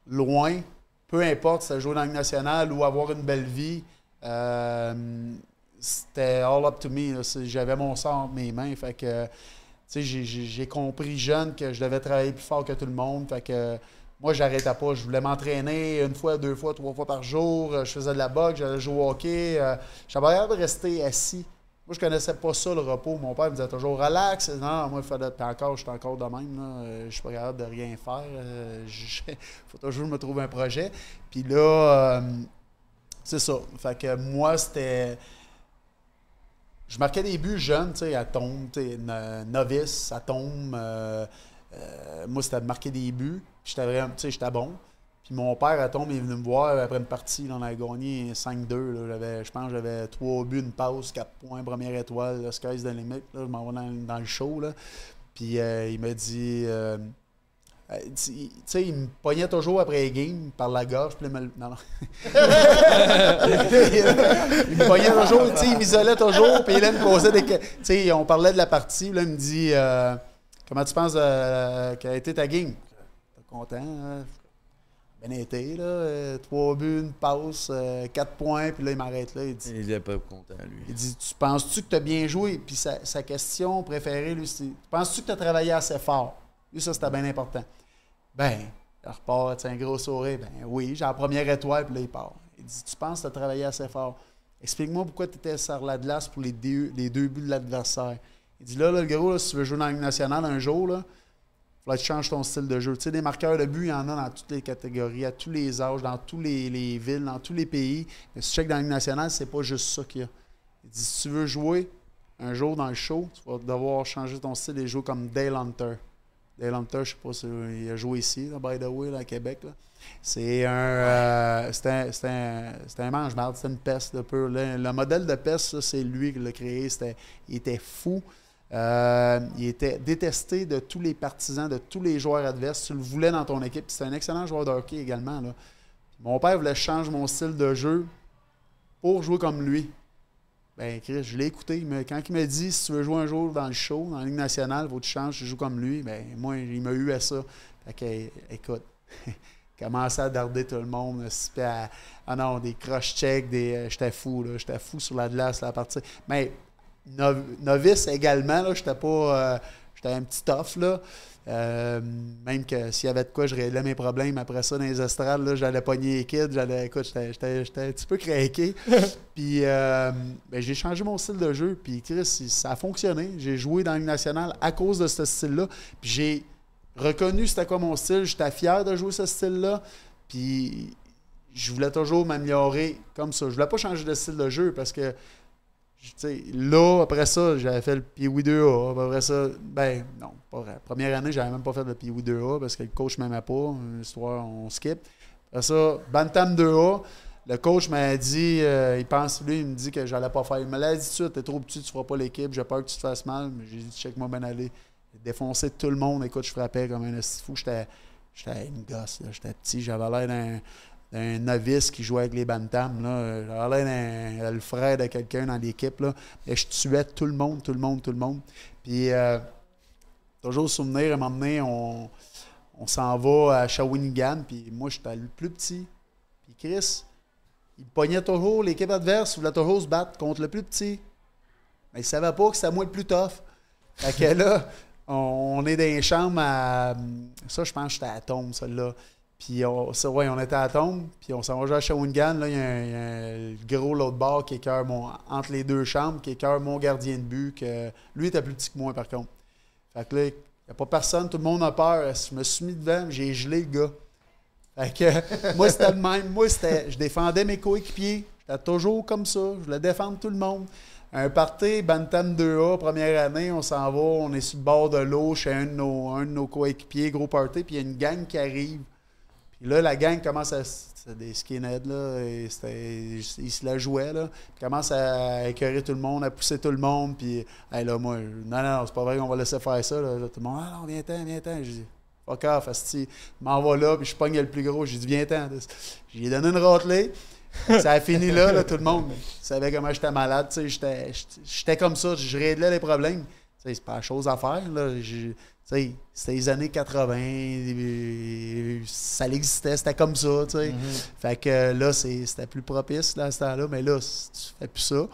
loin, peu importe si jouer dans Ligue nationale ou avoir une belle vie, euh, c'était all up to me. J'avais mon sort entre mes mains. Fait que, tu sais, j'ai compris jeune que je devais travailler plus fort que tout le monde. Fait que moi, j'arrêtais pas. Je voulais m'entraîner une fois, deux fois, trois fois par jour. Euh, Je faisais de la boxe, j'allais jouer au hockey. Euh, capable de rester assis. Moi, je connaissais pas ça, le repos. Mon père me disait toujours relax. Non, moi, il fallait. Puis encore, je suis encore de même. Là. Euh, Je suis pas capable de rien faire. <laughs> Il faut toujours me trouver un projet. Puis là, c'est ça. Fait que moi, c'était. Je marquais des buts jeunes, tu sais, à tombe, tu novice, à tombe. Euh, moi, c'était de marquer des buts. J'étais vraiment, tu j'étais bon. Puis mon père, à tombe, il est venu me voir après une partie. là, on a gagné 5-2. là. J'avais- Je pense que j'avais 3 buts, une passe, 4 points, première étoile. Là, sky's the limit. Là, je m'en vais dans, le show. Là. Puis euh, il m'a dit. euh, tu sais, il me pognait toujours après les games par la gorge. Puis non, non. <laughs> il me pognait toujours, tu sais, il m'isolait toujours. Puis il me posait des. Tu sais, on parlait de la partie. il me dit Comment tu penses euh, qu'a été ta game? T'es content hein? Bien été, là. euh, trois buts, une passe, euh, quatre points. Puis là, il m'arrête là. Il dit Il est pas content, lui. il dit Tu penses-tu que tu as bien joué? Puis sa, sa question préférée, lui, c'est Penses-tu que tu as travaillé assez fort? Lui, ça, c'était bien important. Ben, il repart, un gros sourire. Ben oui, j'ai la première étoile, puis là, il part. Il dit Tu penses que tu as travaillé assez fort? Explique-moi pourquoi tu étais sur la glace pour les deux, les deux buts de l'adversaire. Il dit Là, là, le gros, là, si tu veux jouer dans la Ligue nationale un jour, là, il faut que tu changes ton style de jeu. Tu sais, des marqueurs de but, il y en a dans toutes les catégories, à tous les âges, dans tous les, les villes, dans tous les pays. Mais si tu checkes dans la Ligue nationale, c'est pas juste ça qu'il y a. Il dit si tu veux jouer un jour dans le show, tu vas devoir changer ton style et jouer comme Dale Hunter. Dale Hunter, je sais pas si il a joué ici, là, by the way, là, à Québec. là. C'est un, euh, un, un, un mange-marde, c'est une peste de peu. Le, le modèle de peste, c'est lui qui l'a créé. C'était, il était fou. Euh, il était détesté de tous les partisans, de tous les joueurs adverses. Tu le voulais dans ton équipe. C'est un excellent joueur de hockey également. Mon père voulait changer mon style de jeu pour jouer comme lui. Ben, Chris, je l'ai écouté. Mais quand il m'a dit si tu veux jouer un jour dans le show, dans la Ligue nationale, faut que tu changes, je joue comme lui, ben moi, il m'a eu à ça. Fait que, écoute, <laughs> commençait à darder tout le monde. à- ah non, des cross-checks, des. euh, J'étais fou, là. J'étais fou sur la glace, là, à partir. Mais no- novice également, j'étais pas. euh, j'étais un petit tough, là. Euh, même que s'il y avait de quoi, je réglais mes problèmes. Après ça, dans les estrades, j'allais pogner les kids. J'allais, écoute, j'étais, un petit peu craqué. <laughs> puis euh, ben, j'ai changé mon style de jeu. Puis Chris, ça a fonctionné. J'ai joué dans Ligue nationale à cause de ce style-là. Puis j'ai reconnu c'était quoi mon style. J'étais fier de jouer ce style-là. Puis je voulais toujours m'améliorer comme ça. Je voulais pas changer de style de jeu parce que tu là, après ça, j'avais fait le Pee-Wee 2A. Puis Après ça, ben, non, pas vrai. Première année, j'avais même pas fait le Pee-Wee 2A parce que le coach m'aimait pas. Histoire, on skip. Après ça, Bantam 2A. Le coach m'a dit, euh, il pense, lui, il me dit que j'allais pas faire. Il me l'a dit suite, t'es trop petit, tu feras pas l'équipe, j'ai peur que tu te fasses mal. J'ai dit, check-moi bien aller. J'ai défoncé tout le monde. Écoute, je frappais comme un fou. J'étais j'étais une gosse. J'étais petit, j'avais l'air d'un d'un novice qui jouait avec les Bantams. J'avais l'air d'un le frère de quelqu'un dans l'équipe. Et je tuais tout le monde, tout le monde, tout le monde. Puis, euh, toujours souvenir, à un moment donné, on, on s'en va à Shawinigan, puis moi, j'étais le plus petit. Puis Chris, il pognait toujours, l'équipe adverse voulait toujours se battre contre le plus petit. Mais il savait pas que c'était moi le plus tough. Fait que là, <laughs> on, est dans les chambres à. Ça, je pense que j'étais à Tombe, celle-là. Puis, on, ça, ouais, on était à Tombe, puis on s'en va à Shawinigan. Là, il y a un, gros l'autre bord qui écœure mon. Entre les deux chambres, qui écœure mon gardien de but. Que, lui était plus petit que moi, par contre. Fait que là, il n'y a pas personne, tout le monde a peur. Je me suis mis devant, j'ai gelé le gars. Fait que <laughs> moi, c'était le même. Moi, c'était, je défendais mes coéquipiers. J'étais toujours comme ça. Je voulais défendre tout le monde. Un party, Bantam 2A, première année, on s'en va, on est sur le bord de l'eau chez un de nos, un de nos coéquipiers, gros party, puis il y a une gang qui arrive. Puis là, la gang commence à. C'était des skinheads, là. Et ils se la jouaient, là. Puis commence à écœurer tout le monde, à pousser tout le monde. Puis, là, moi, non, non, non, c'est pas vrai qu'on va laisser faire ça. Là, tout le monde, ah non, viens-t'en, viens-t'en. Je dis, fuck off. Je m'en là, puis je pogne le plus gros. J'ai dit, viens-t'en. J'ai donné une râtelée. Ça a fini là, là, tout le monde savait comment j'étais malade. J'étais comme ça, je réglais les problèmes. C'est pas la chose à faire. Là. Sais, C'était les années 80, euh, ça existait, c'était comme ça. tu sais. Fait que euh, là, c'est- c'était plus propice là, à ce temps-là, mais là, tu fais plus ça.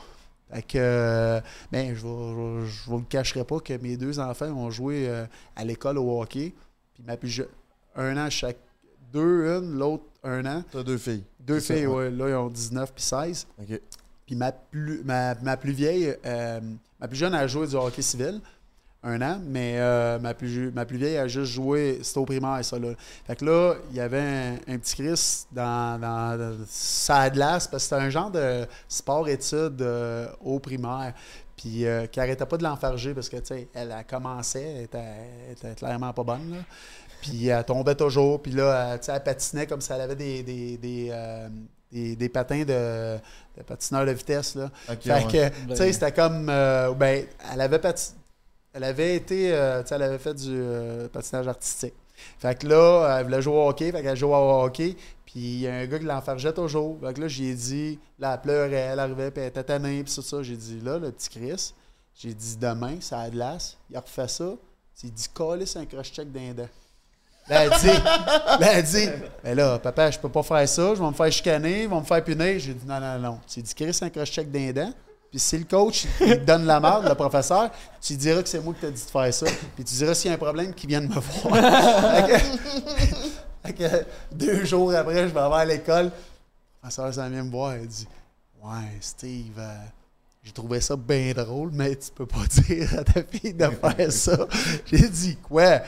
Fait que, euh, ben, je ne vous le cacherai pas que mes deux enfants ont joué euh, à l'école au hockey. Puis ma plus jeune, un an chaque. Deux, une, l'autre, un an. T'as deux filles. Deux filles, ouais. Là, ils ont 19 puis 16. OK. Puis ma plus, ma, ma plus vieille, euh, ma plus jeune a joué du hockey civil, un an, mais euh, ma, plus, ma plus vieille a juste joué, c'était au primaire, ça. Là. Fait que là, il y avait un, un petit Chris dans, dans, dans sa glace, parce que c'était un genre de sport-études euh, au primaire. Puis euh, qui arrêtait pas de l'enfarger parce que, tu sais, elle, elle commençait, elle était, elle était clairement pas bonne. Là. Puis elle tombait toujours. Puis là, elle, tu sais, elle patinait comme si elle avait des, des, des, des- des patins de, de patineur de vitesse. Là. Fait ouais. que, tu sais, c'était comme. euh, ben, elle avait pati- Elle avait été. euh, elle avait fait du euh, patinage artistique. Fait que là, elle voulait jouer au hockey. Fait qu'elle jouait au hockey. Puis il y a un gars qui l'enfargeait toujours. Fait que là, j'ai dit. Là, elle pleurait, elle arrivait, puis elle était tannée, puis tout ça. J'ai dit, là, le petit Chris, j'ai dit, demain, ça a de glace. Il a refait ça. Il dit, coller un cross-check d'un dent. Là, elle dit, <laughs> là, dit, mais là, papa, je peux pas faire ça, je vais me faire chicaner, ils vont me faire punir. J'ai dit, non, non, non. Tu dis, Chris, un cross-check d'un dent. Puis si le coach, il te donne la marde, le professeur, tu diras que c'est moi qui t'ai dit de faire ça. Puis tu diras s'il y a un problème, qu'il vienne me voir. <laughs> Fait que- fait que deux jours après, je vais aller à l'école. Ma soeur s'en vient me voir, elle dit, ouais, Steve, euh, j'ai trouvé ça bien drôle, mais tu peux pas <laughs> dire à ta fille de faire ça. J'ai dit, quoi?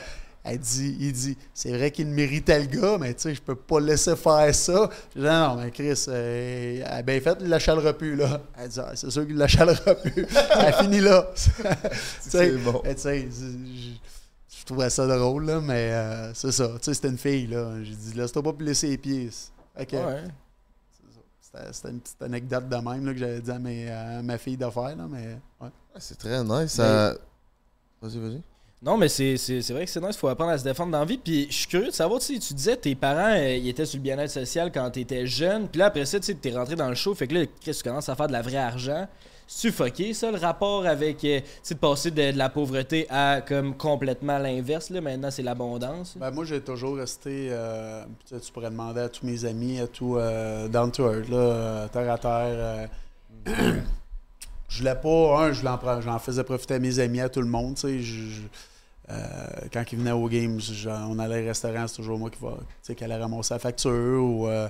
Elle dit, il dit, c'est vrai qu'il méritait le gars, mais tu sais, je peux pas laisser faire ça. J'ai dit, non, mais Chris, euh, elle a bien fait, il l'achèlera plus, là. Elle dit, Ah, c'est sûr qu'il l'achèlera plus. <laughs> Elle finit là. <laughs> Tu sais, C'est bon. tu sais, je- je trouvais ça drôle, là, mais euh, c'est ça. Tu sais, c'était une fille, là. J'ai dit, laisse-toi pas laisser les pieds. Ouais. C'était une petite anecdote de même là, que j'avais dit à, mes- à ma fille de faire, là, mais ouais. C'est très nice. Ça... Vas-y, vas-y. Non, mais c'est vrai que c'est nice, faut apprendre à se défendre dans vie. Puis je suis curieux de savoir, tu tu disais tes parents, euh, ils étaient sur le bien-être social quand t'étais jeune. Puis là, après ça, tu t'es rentré dans le show. Fait que là, tu commences à faire de la vraie argent. Fucké, ça, le rapport avec, euh, tu de passer de, la pauvreté à comme complètement l'inverse. Maintenant, c'est l'abondance. Ben, moi, j'ai toujours resté. euh, tu tu pourrais demander à tous mes amis, à tout euh, down to earth, là, euh, terre à terre. <clears throat> euh, je voulais pas. Un, je voulais en pre- j'en faisais profiter à mes amis, à tout le monde. Euh, quand ils venaient aux games, on allait au restaurant, c'est toujours moi qui, va, qui allait ramasser la facture. Ou, euh,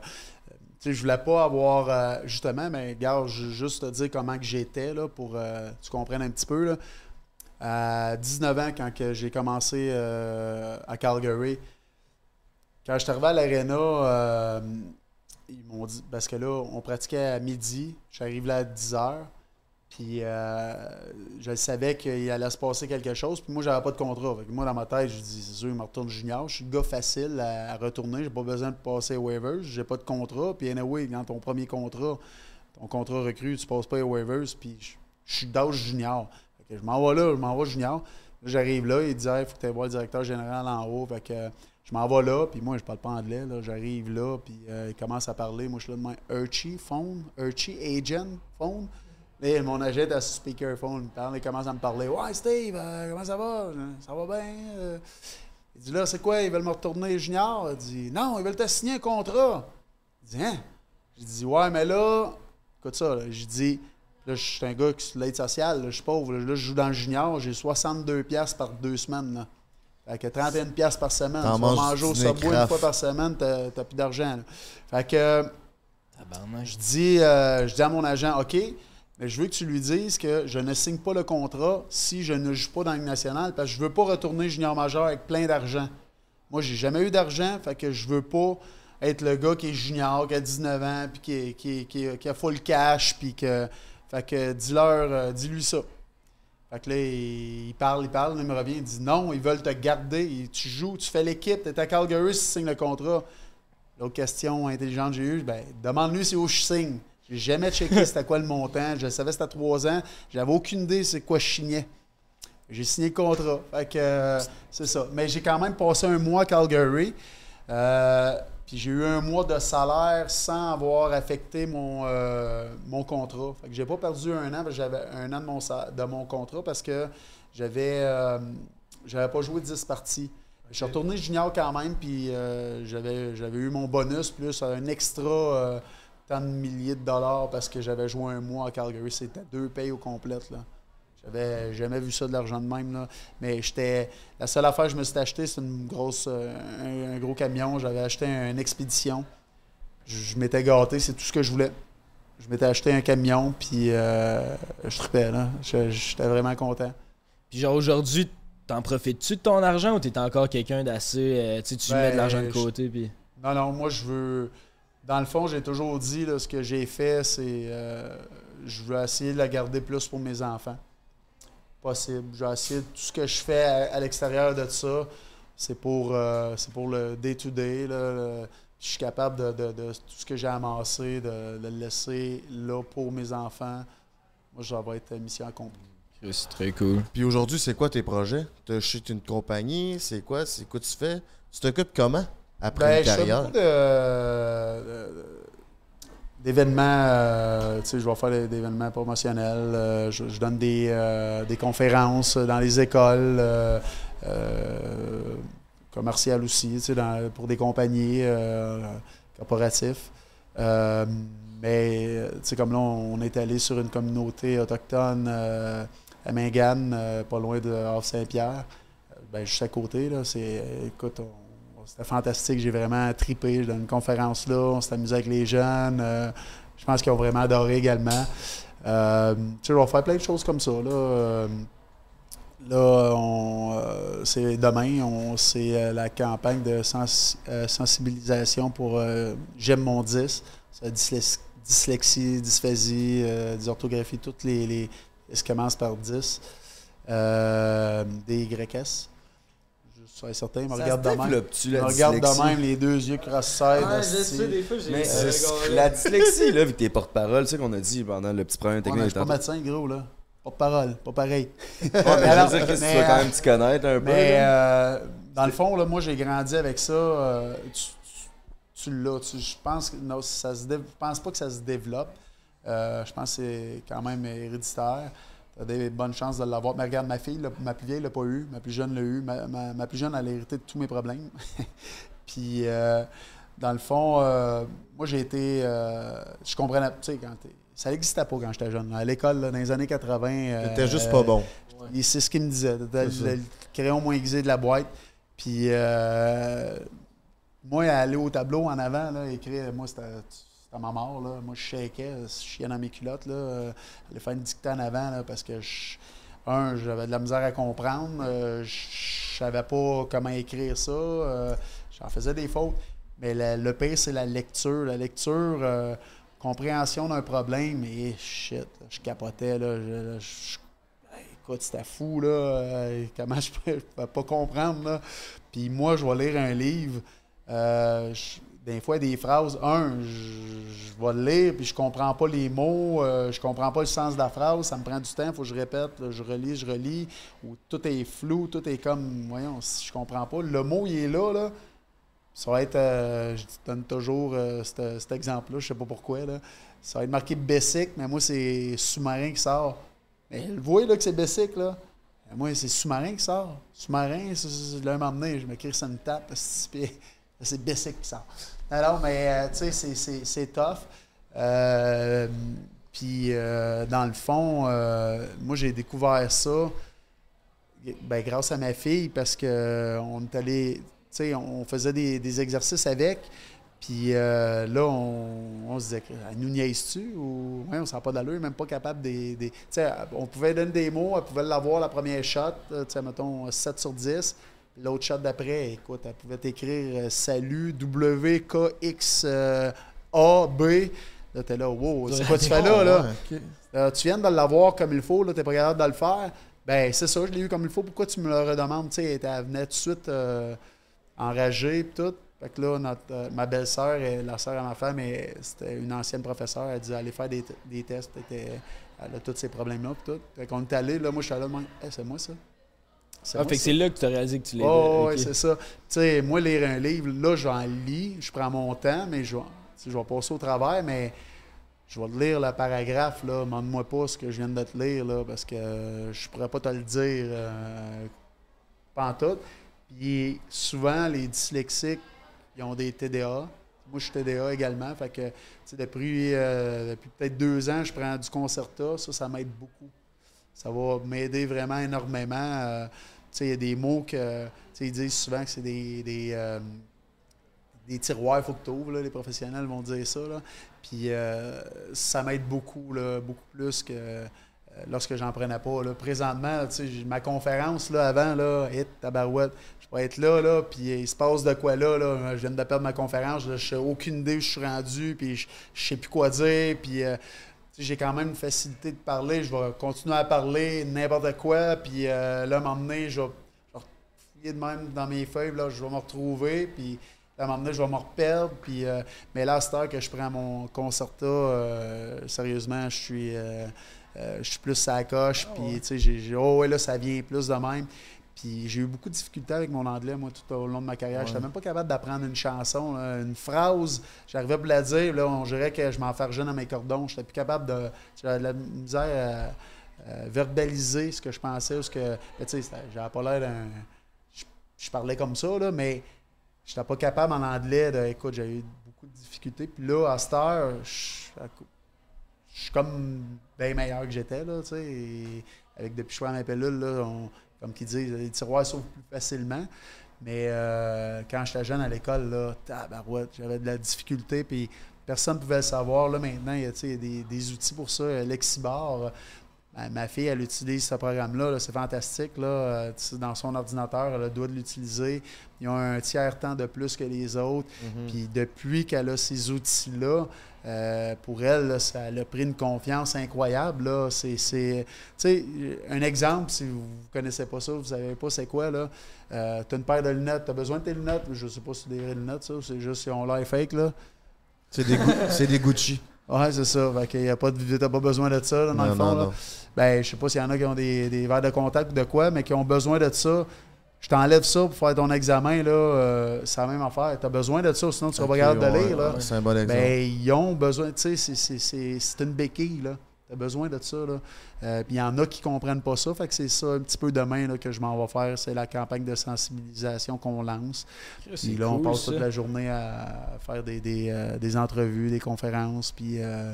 je voulais pas avoir. euh, justement, mais je- juste te dire comment que j'étais, là, pour euh, que tu comprennes un petit peu. Là. À 19 ans, quand j'ai commencé euh, à Calgary, quand je suis arrivé à l'Arena, euh, ils m'ont dit, parce que là, on pratiquait à midi, j'arrive là à 10 heures, puis euh, je savais qu'il allait se passer quelque chose, puis moi, j'avais pas de contrat. Que moi, dans ma tête, je dis, c'est sûr, il me retourne junior. Je suis le gars facile à, à retourner, j'ai pas besoin de passer aux waivers, j'ai pas de contrat, puis anyway, dans ton premier contrat, ton contrat recrue, tu passes pas aux waivers, puis je, suis d'âge junior. Je m'en vais là, je m'en vais junior. J'arrive là, il dit il faut que tu ailles voir le directeur général en haut. Que euh, je m'en vais là, puis moi, je parle pas anglais. là. J'arrive là, puis euh, il commence à parler. Moi, je suis là demain. Urchi, phone. Urchi, agent, phone. Là, mon agent à ce speakerphone. Il, parle, il commence à me parler. Ouais, Steve, euh, comment ça va? Ça va bien? euh. Il dit là, c'est quoi? Ils veulent me retourner junior? Il dit non, ils veulent te signer un contrat. Il dit hein? J'ai dit ouais, mais là, écoute ça. là. J'ai dit Là, je suis un gars qui est sur l'aide sociale, là, je suis pauvre. Là, je joue dans le junior, j'ai 62$ piastres par deux semaines. Là. Fait que 31$ piastres par semaine. T'en Tu vas manger au Subway une fois par semaine, t'as t'as plus d'argent. là. Fait que je dis, euh, je dis à mon agent, OK, mais je veux que tu lui dises que je ne signe pas le contrat si je ne joue pas dans la Ligue nationale parce que je veux pas retourner junior majeur avec plein d'argent. Moi, j'ai jamais eu d'argent, fait que je veux pas être le gars qui est junior, qui a 19 ans, puis qui, qui, qui, a full cash, puis que. Fait que dis-leur, euh, dis-lui ça. Fait que là, il, parle, il parle, il me revient, il dit non, ils veulent te garder. Tu joues, tu fais l'équipe, tu es à Calgary si tu signes le contrat. L'autre question intelligente que j'ai eue, ben, demande-lui c'est où je signe. J'ai jamais checké c'était quoi le montant. Je savais c'était à trois ans. J'avais aucune idée c'est quoi je signais. J'ai signé le contrat. Fait que euh, c'est ça. Mais j'ai quand même passé un mois à Calgary. Euh, puis j'ai eu un mois de salaire sans avoir affecté mon, euh, mon contrat. Fait que j'ai pas perdu un an, parce que j'avais un an de mon, de mon contrat parce que j'avais j'avais pas joué 10 parties. Je suis retourné junior quand même, puis j'avais j'avais eu mon bonus plus un extra tant de milliers de dollars parce que j'avais joué un mois à Calgary. C'était deux payes au complète. Là. J'avais jamais vu ça de l'argent de même. Là. Mais j'étais. La seule affaire que je me suis acheté, c'est une grosse, euh, un, un gros camion. J'avais acheté un- une expédition. Je, je m'étais gâté, c'est tout ce que je voulais. Je m'étais acheté un camion, puis euh, je tripais. Là. J'étais vraiment content. Puis genre aujourd'hui, t'en profites-tu de ton argent ou t'es encore quelqu'un d'assez. euh, tu sais, tu Ben, mets de l'argent de je- côté puis. Non, non, moi, je veux. Dans le fond, j'ai toujours dit, là, ce que j'ai fait, c'est. euh, je veux essayer de la garder plus pour mes enfants. Possible. Je vais essayer. Tout ce que je fais à, à l'extérieur de ça, c'est pour, euh, c'est pour le day-to-day. le- je suis capable de, de- de tout ce que j'ai amassé, de, de le laisser là pour mes enfants. Moi, ça va être mission accomplie. C'est très cool. Puis aujourd'hui, c'est quoi tes projets? Tu chez une compagnie? C'est quoi? C'est quoi tu fais? Tu t'occupes comment? Après Ben, une je fais carrière? beaucoup d'événements. euh, tu sais, je vais faire des, des événements promotionnels. euh, je, je donne des, euh, des conférences dans les écoles. commerciales aussi, tu sais, dans- pour des compagnies corporatifs. Euh, mais, tu sais, comme là, on est allé sur une communauté autochtone à Mingan, pas loin de Havre-Saint-Pierre. Ben, juste à côté, là, c'est, écoute, on- c'était fantastique. J'ai vraiment tripé. Donné une conférence là. On s'est amusé avec les jeunes. euh, je pense qu'ils ont vraiment adoré également. Euh, tu sais, je vais faire plein de choses comme ça. Là, Euh, là on, c'est demain, on, c'est la campagne de sens- sensibilisation pour J'aime mon 10. C'est dyslex- dyslexie, dysphasie, dysorthographie, toutes les, les qui commence par 10. Euh, des YS. Suis certain. Il me regarde de même. développe-tu, Il la me regarde de dyslexie? même, les deux yeux cross-side. Ouais, je sais, des fois, j'ai euh, la dyslexie, là, vu que t'es porte-parole, tu sais qu'on a dit pendant le petit problème Ouais, mais technique. je suis pas médecin, gros, là. Pas de parole, pas pareil. <laughs> Ouais, mais je veux dire, que tu vas quand euh, même t'y connaître un peu. Mais euh, dans le fond, là, moi, j'ai grandi avec ça. euh, tu l'as. Je pense que non, ça se dé- je pense pas que ça se développe. Euh, je pense que c'est quand même héréditaire. Tu as des bonnes chances de l'avoir. Mais regarde, ma fille, là, ma plus vieille l'a pas eu. Ma plus jeune l'a eu. Ma, ma- ma plus jeune, elle a hérité de tous mes problèmes. <laughs> Puis, euh, dans le fond, euh, moi, j'ai été. euh, je comprenais. Tu sais, quand t'es- ça n'existait pas quand j'étais jeune. À l'école, dans les années 80. euh, T'étais juste pas bon. C'est ce qu'il me disait. Le crayon moins aiguisé de la boîte. Puis, euh, moi, aller au tableau en avant, là, écrire, moi, c'était c'était ma mort. Là. Moi, je shakeais, je chiais dans mes culottes. Là, euh, aller faire une dictée en avant là, parce que, un, j'avais de la misère à comprendre. euh, je savais pas comment écrire ça. euh, J'en faisais des fautes. Mais le pire, c'est la lecture. La lecture, euh, compréhension d'un problème, et shit, je capotais. Là, écoute, c'était fou, là. euh, <laughs> comment je je peux pas comprendre, là. Puis moi, je vais lire un livre. euh, je- des fois, des phrases. Un, je, vais le lire, puis je comprends pas les mots, euh, je comprends pas le sens de la phrase, ça me prend du temps, il faut que je répète, je relis, je relis, ou tout est flou, tout est comme, voyons, si je comprends pas. Le mot, il est là, là. Ça va être, euh, je donne toujours euh, cet, exemple-là, je sais pas pourquoi, là. Ça va être marqué Bessic, mais moi, c'est sous-marin qui sort. Mais vous voyez là que c'est Bessic, là? Moi, c'est sous-marin qui sort. Sous-marin, c'est- c'est- là, un moment donné, je me crie ça une tape, <laughs> c'est Bessic qui sort. Alors, mais euh, tu sais, c'est- tough. Euh, puis, euh, dans le fond, moi, j'ai découvert ça ben, grâce à ma fille parce que on est allé, tu sais, on faisait des, des exercices avec. Puis là, on, se disait, elle nous niaise-tu ou ouais, on ne pas d'allure, même pas capable des. des- tu sais, on pouvait donner des mots, elle pouvait l'avoir la première shot, mettons 7 sur 10. L'autre shot d'après, écoute, elle pouvait t'écrire euh, salut WKX euh, A B. Là, t'es là, wow, c'est quoi tu fais là, là? Euh, tu viens de l'avoir comme il faut, tu n'es pas capable de le faire. Ben, c'est ça, je l'ai eu comme il faut. Pourquoi tu me le redemandes? Tu sais, elle venait tout de suite euh, enragée et tout. Fait que là, notre, euh, ma belle-sœur la sœur à ma femme, c'était une ancienne professeure. Elle dit aller faire des, des tests. Elle, était- elle a tous ces problèmes-là. tout. Fait qu'on est allé. Là, moi, je suis allé. Hey, c'est moi ça. C'est Ah, fait que c'est là que tu as réalisé que tu l'as Oh, ouais, c'est ça. Tu sais, moi, lire un livre, là, j'en lis, je prends mon temps, mais je vais, je passer au travers, mais je vais te lire le paragraphe, là. Demande-moi pas ce que je viens de te lire, là, parce que euh, je pourrais pas te le dire euh, pantoute. Puis souvent, les dyslexiques, ils ont des TDA. Moi, je suis TDA également. Fait que, tu sais, depuis, euh, depuis peut-être deux ans, je prends du Concerta. Ça, ça m'aide beaucoup. Ça va m'aider vraiment énormément. Euh, il y a des mots que, ils disent souvent que c'est des, des, euh, des tiroirs, il faut que tu ouvres, là, les professionnels vont dire ça. Là. Puis euh, ça m'aide beaucoup, là, beaucoup plus que lorsque j'en prenais pas. Là. Présentement, ma conférence là, avant, là, hit, tabarouette, je pourrais être là, là, puis il se passe de quoi là, là. Je viens de perdre ma conférence, je n'ai aucune idée où je suis rendu, puis je ne sais plus quoi dire, puis j'ai quand même une facilité de parler, je vais continuer à parler n'importe quoi, puis euh, là, à un moment donné, je vais, je vais fouiller de même dans mes feuilles, là, je vais me retrouver, puis à un moment donné, je vais me reperdre, puis, euh, mais là, à cette heure que je prends mon concerta, euh, sérieusement, je suis, euh, je suis plus à la coche, puis tu sais, j'ai, j'ai- oh ouais, là, ça vient plus de même. Puis j'ai eu beaucoup de difficultés avec mon anglais, moi, tout au long de ma carrière. Je n'étais même pas capable d'apprendre une chanson, là, une phrase. J'arrivais pour la dire, là, on dirait que je m'enfargeais dans mes cordons. Je n'étais plus capable de. J'avais de la misère à, à verbaliser ce que je pensais. ou Ce que, tu sais, j'avais pas l'air d'un. Je, je parlais comme ça, là, mais je n'étais pas capable en anglais. De, écoute, j'ai eu beaucoup de difficultés. Puis là, à cette heure, je, je suis comme bien meilleur que j'étais, là, tu sais. et Avec depuis que je suis à ma pilule, là, on- comme qu'ils disent, les tiroirs s'ouvrent plus facilement. Mais euh, quand j'étais jeune à l'école, là, tabarouette, j'avais de la difficulté, puis personne ne pouvait le savoir. Là, maintenant, il y a, tu sais, il y a des, des outils pour ça. Euh, Lexibar, euh, ma, fille, elle utilise ce programme-là. là, c'est fantastique. Là, dans son ordinateur, elle a le droit de l'utiliser. Ils ont un tiers temps de plus que les autres. Puis depuis qu'elle a ces outils-là, euh, pour elle, là, ça a pris une confiance incroyable. Là. C'est, un exemple, si vous ne connaissez pas ça, vous ne savez pas c'est quoi, là. Euh, tu as une paire de lunettes, tu as besoin de tes lunettes. Je ne sais pas si c'est des vraies lunettes, ça, c'est juste si on l'air fake. Là. C'est des, c'est des Gucci. Ouais, c'est ça. Fait qu'il y a pas de, t'as pas besoin de ça, là, dans Non, le fond. non, là. non. Ben, je sais pas s'il y en a qui ont des, des verres de contact ou de quoi, mais qui ont besoin de ça. Je t'enlève ça pour faire ton examen, là, euh, c'est la même affaire. Tu as besoin de ça, sinon tu seras pas Ok, capable de ouais, lire. Là. ouais, c'est un bon exemple. Ben, ils ont besoin, tu sais, c'est- c'est- c'est c'est une béquille, là. Tu as besoin de ça, là. Euh, Puis il y en a qui comprennent pas ça, fait que c'est ça un petit peu demain là, que je m'en vais faire, c'est la campagne de sensibilisation qu'on lance. Puis là, on cool, passe ça. toute la journée à faire des, des, euh, des entrevues, des conférences, puis euh,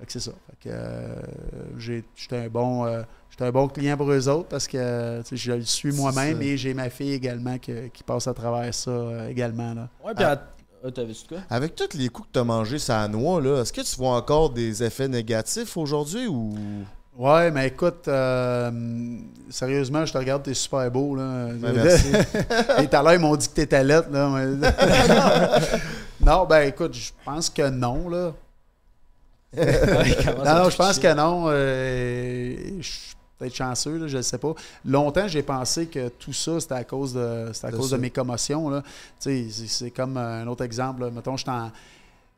fait que c'est ça. Fait que euh, j'ai- j'étais un bon euh, j'étais un bon client pour eux autres parce que euh, je le suis moi-même et j'ai ma fille également que- qui passe à travers ça euh, également. Là. Ouais, puis à- Ah, t'avais dit quoi? Avec tous les coups que tu as mangés ça noix, là, est-ce que tu vois encore des effets négatifs aujourd'hui ou? Ouais, mais écoute, euh, sérieusement, je te regarde, t'es super beau. Là. Ben, merci. Et tout à l'heure, ils m'ont dit que t'étais lettre. Là, mais- <laughs> non, ben écoute, je pense que non. Là. <laughs> non, non, je pense que non. euh, je peut-être chanceux, là, je ne sais pas. Longtemps, j'ai pensé que tout ça, c'était à cause de, c'était à De cause ça. de mes commotions. Là. Tu sais, C'est, comme un autre exemple. là. Mettons, je suis en-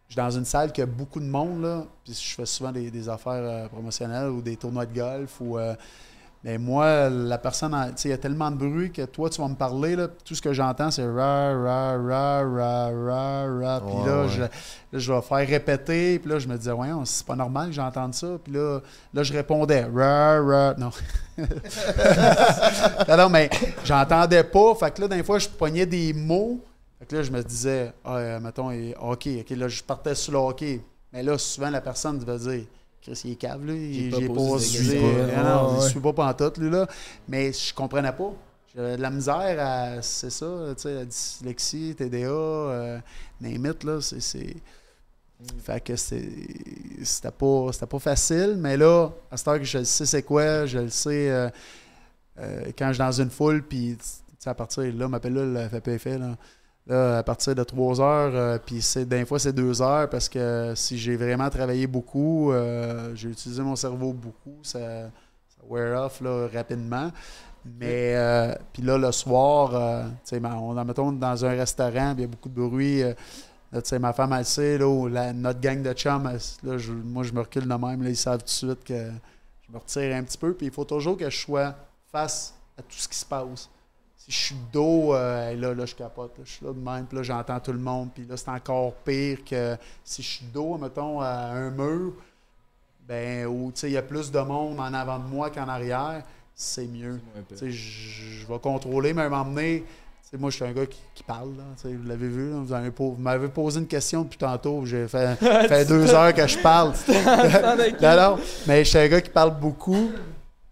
je suis dans une salle qui a beaucoup de monde, là, puis je fais souvent des, des affaires euh, promotionnelles ou des tournois de golf. Ou, euh, mais moi, la personne, il y a tellement de bruit que toi, tu vas me parler, là, tout ce que j'entends, c'est ra, ra, ra, ra, ra, ra. Puis Ouais, là, ouais. je, là, je vais faire répéter, puis là, je me disais, ouais, c'est pas normal que j'entende ça. Puis là, là, je répondais, ra, ra, <laughs> non. non, mais j'entendais pas. Fait que là, des fois, je pognais des mots. Fait que là, je me disais, ah, euh, mettons, et- hockey. OK, là, je partais sur le hockey. Mais là, souvent, la personne va dire, Chris, il est cave, là. Il- pas J'ai posé pas des suivi. questions. Ah il suit pas pantoute, lui, là. Mais je comprenais pas. J'avais de la misère à. C'est ça, tu sais, la dyslexie, TDA, euh, là. C'est. c'est- Fait que c'est- c'était pas, pas facile, mais là, à cette heure que je le sais c'est quoi, je le sais euh, euh, quand je suis dans une foule, puis à partir de là, m'appelle là le FPF, là. Là, à partir de 3 heures, euh, puis c'est des fois c'est 2 heures parce que si j'ai vraiment travaillé beaucoup, euh, j'ai utilisé mon cerveau beaucoup, ça, ça wear off là, rapidement. Mais euh, puis là, le soir, ben, on en mettons dans un restaurant, il y a beaucoup de bruit. là, ma femme, elle sait, là, la- notre gang de chums, elle- là, je- moi, je me recule de même. Là, ils savent tout de suite que je me retire un petit peu. Puis il faut toujours que je sois face à tout ce qui se passe. Si je suis dos, euh, là, là, je capote. là. je suis là de même, puis là, j'entends tout le monde. Puis là, c'est encore pire que si je suis dos, mettons, à un mur, ben, où il y a plus de monde en avant de moi qu'en arrière, c'est mieux. Je vais contrôler, mais à un moment donné, moi, je suis un gars qui, qui parle. là, vous l'avez vu, là, vous avez po- vous m'avez posé une question depuis tantôt. J'ai fait, <laughs> fait deux heures que je parle. <laughs> <laughs> non, non, mais je suis un gars qui parle beaucoup.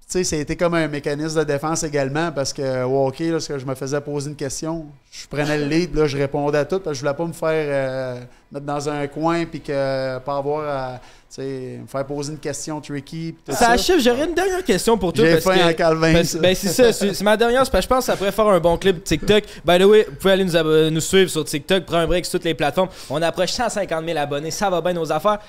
Tu sais, été comme un mécanisme de défense également parce que au hockey, lorsque je me faisais poser une question, je prenais le lead, là, je répondais à tout parce que je voulais pas me faire euh, mettre dans un coin puis que pas avoir à me faire poser une question tricky. tout Ça ça. achève, j'aurais une dernière question pour toi. J'ai faim que- en Calvin, parce- ben, c'est ça, c'est ma dernière, parce que je pense que ça pourrait faire un bon clip TikTok. By the way, vous pouvez aller nous, nous suivre sur TikTok, prends un break sur toutes les plateformes. On approche 150 000 abonnés, ça va bien nos affaires.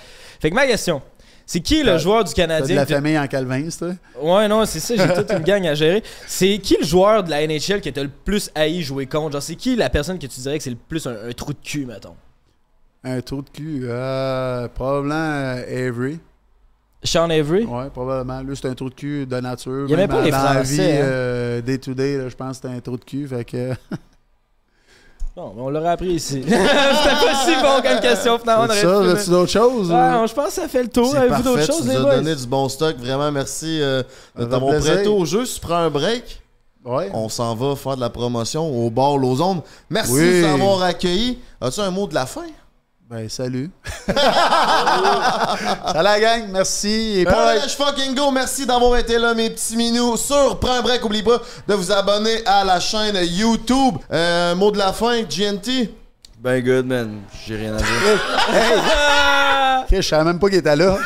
Fait que ma question, c'est qui le joueur du T'as de Canadien la famille en Calvin, ça? Ouais, non, c'est ça, j'ai toute une gang à gérer. C'est qui le joueur de la NHL que t'as le plus haï jouer contre? Genre, c'est qui la personne que tu dirais que c'est le plus un, un trou de cul, mettons? Un trou de cul. Euh, probablement euh, Avery. Sean Avery? Ouais, probablement. Lui, c'est un trou de cul de nature. Il y avait pas les dans la Français, vie, hein. euh, day to day, là, je pense que c'était un trou de cul. Fait que. <laughs> Non, mais on l'aurait appris ici. <laughs> C'était pas si bon comme question, finalement. on C'est aurait ça, pu- as-tu d'autres choses? Non, je pense que ça fait le tour. C'est Avez-vous d'autres parfait, choses, tu les nous as donné du bon stock. Vraiment, merci euh, de t'avoir prêté au jeu. Si tu prends un break, Ouais. on s'en va faire de la promotion au bar Lausanne. Merci Oui. de nous avoir accueillis. As-tu un mot de la fin? Ben, salut. <laughs> salut la gang, merci. Et pas- Let's fucking go. Merci d'avoir été là, mes petits minous. Sur Prends un break, oublie pas de vous abonner à la chaîne YouTube. Euh, mot de la fin, GNT. Ben good, man. J'ai rien à dire. <laughs> Ok, <laughs> je savais même pas qu'il était là.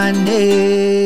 L'année.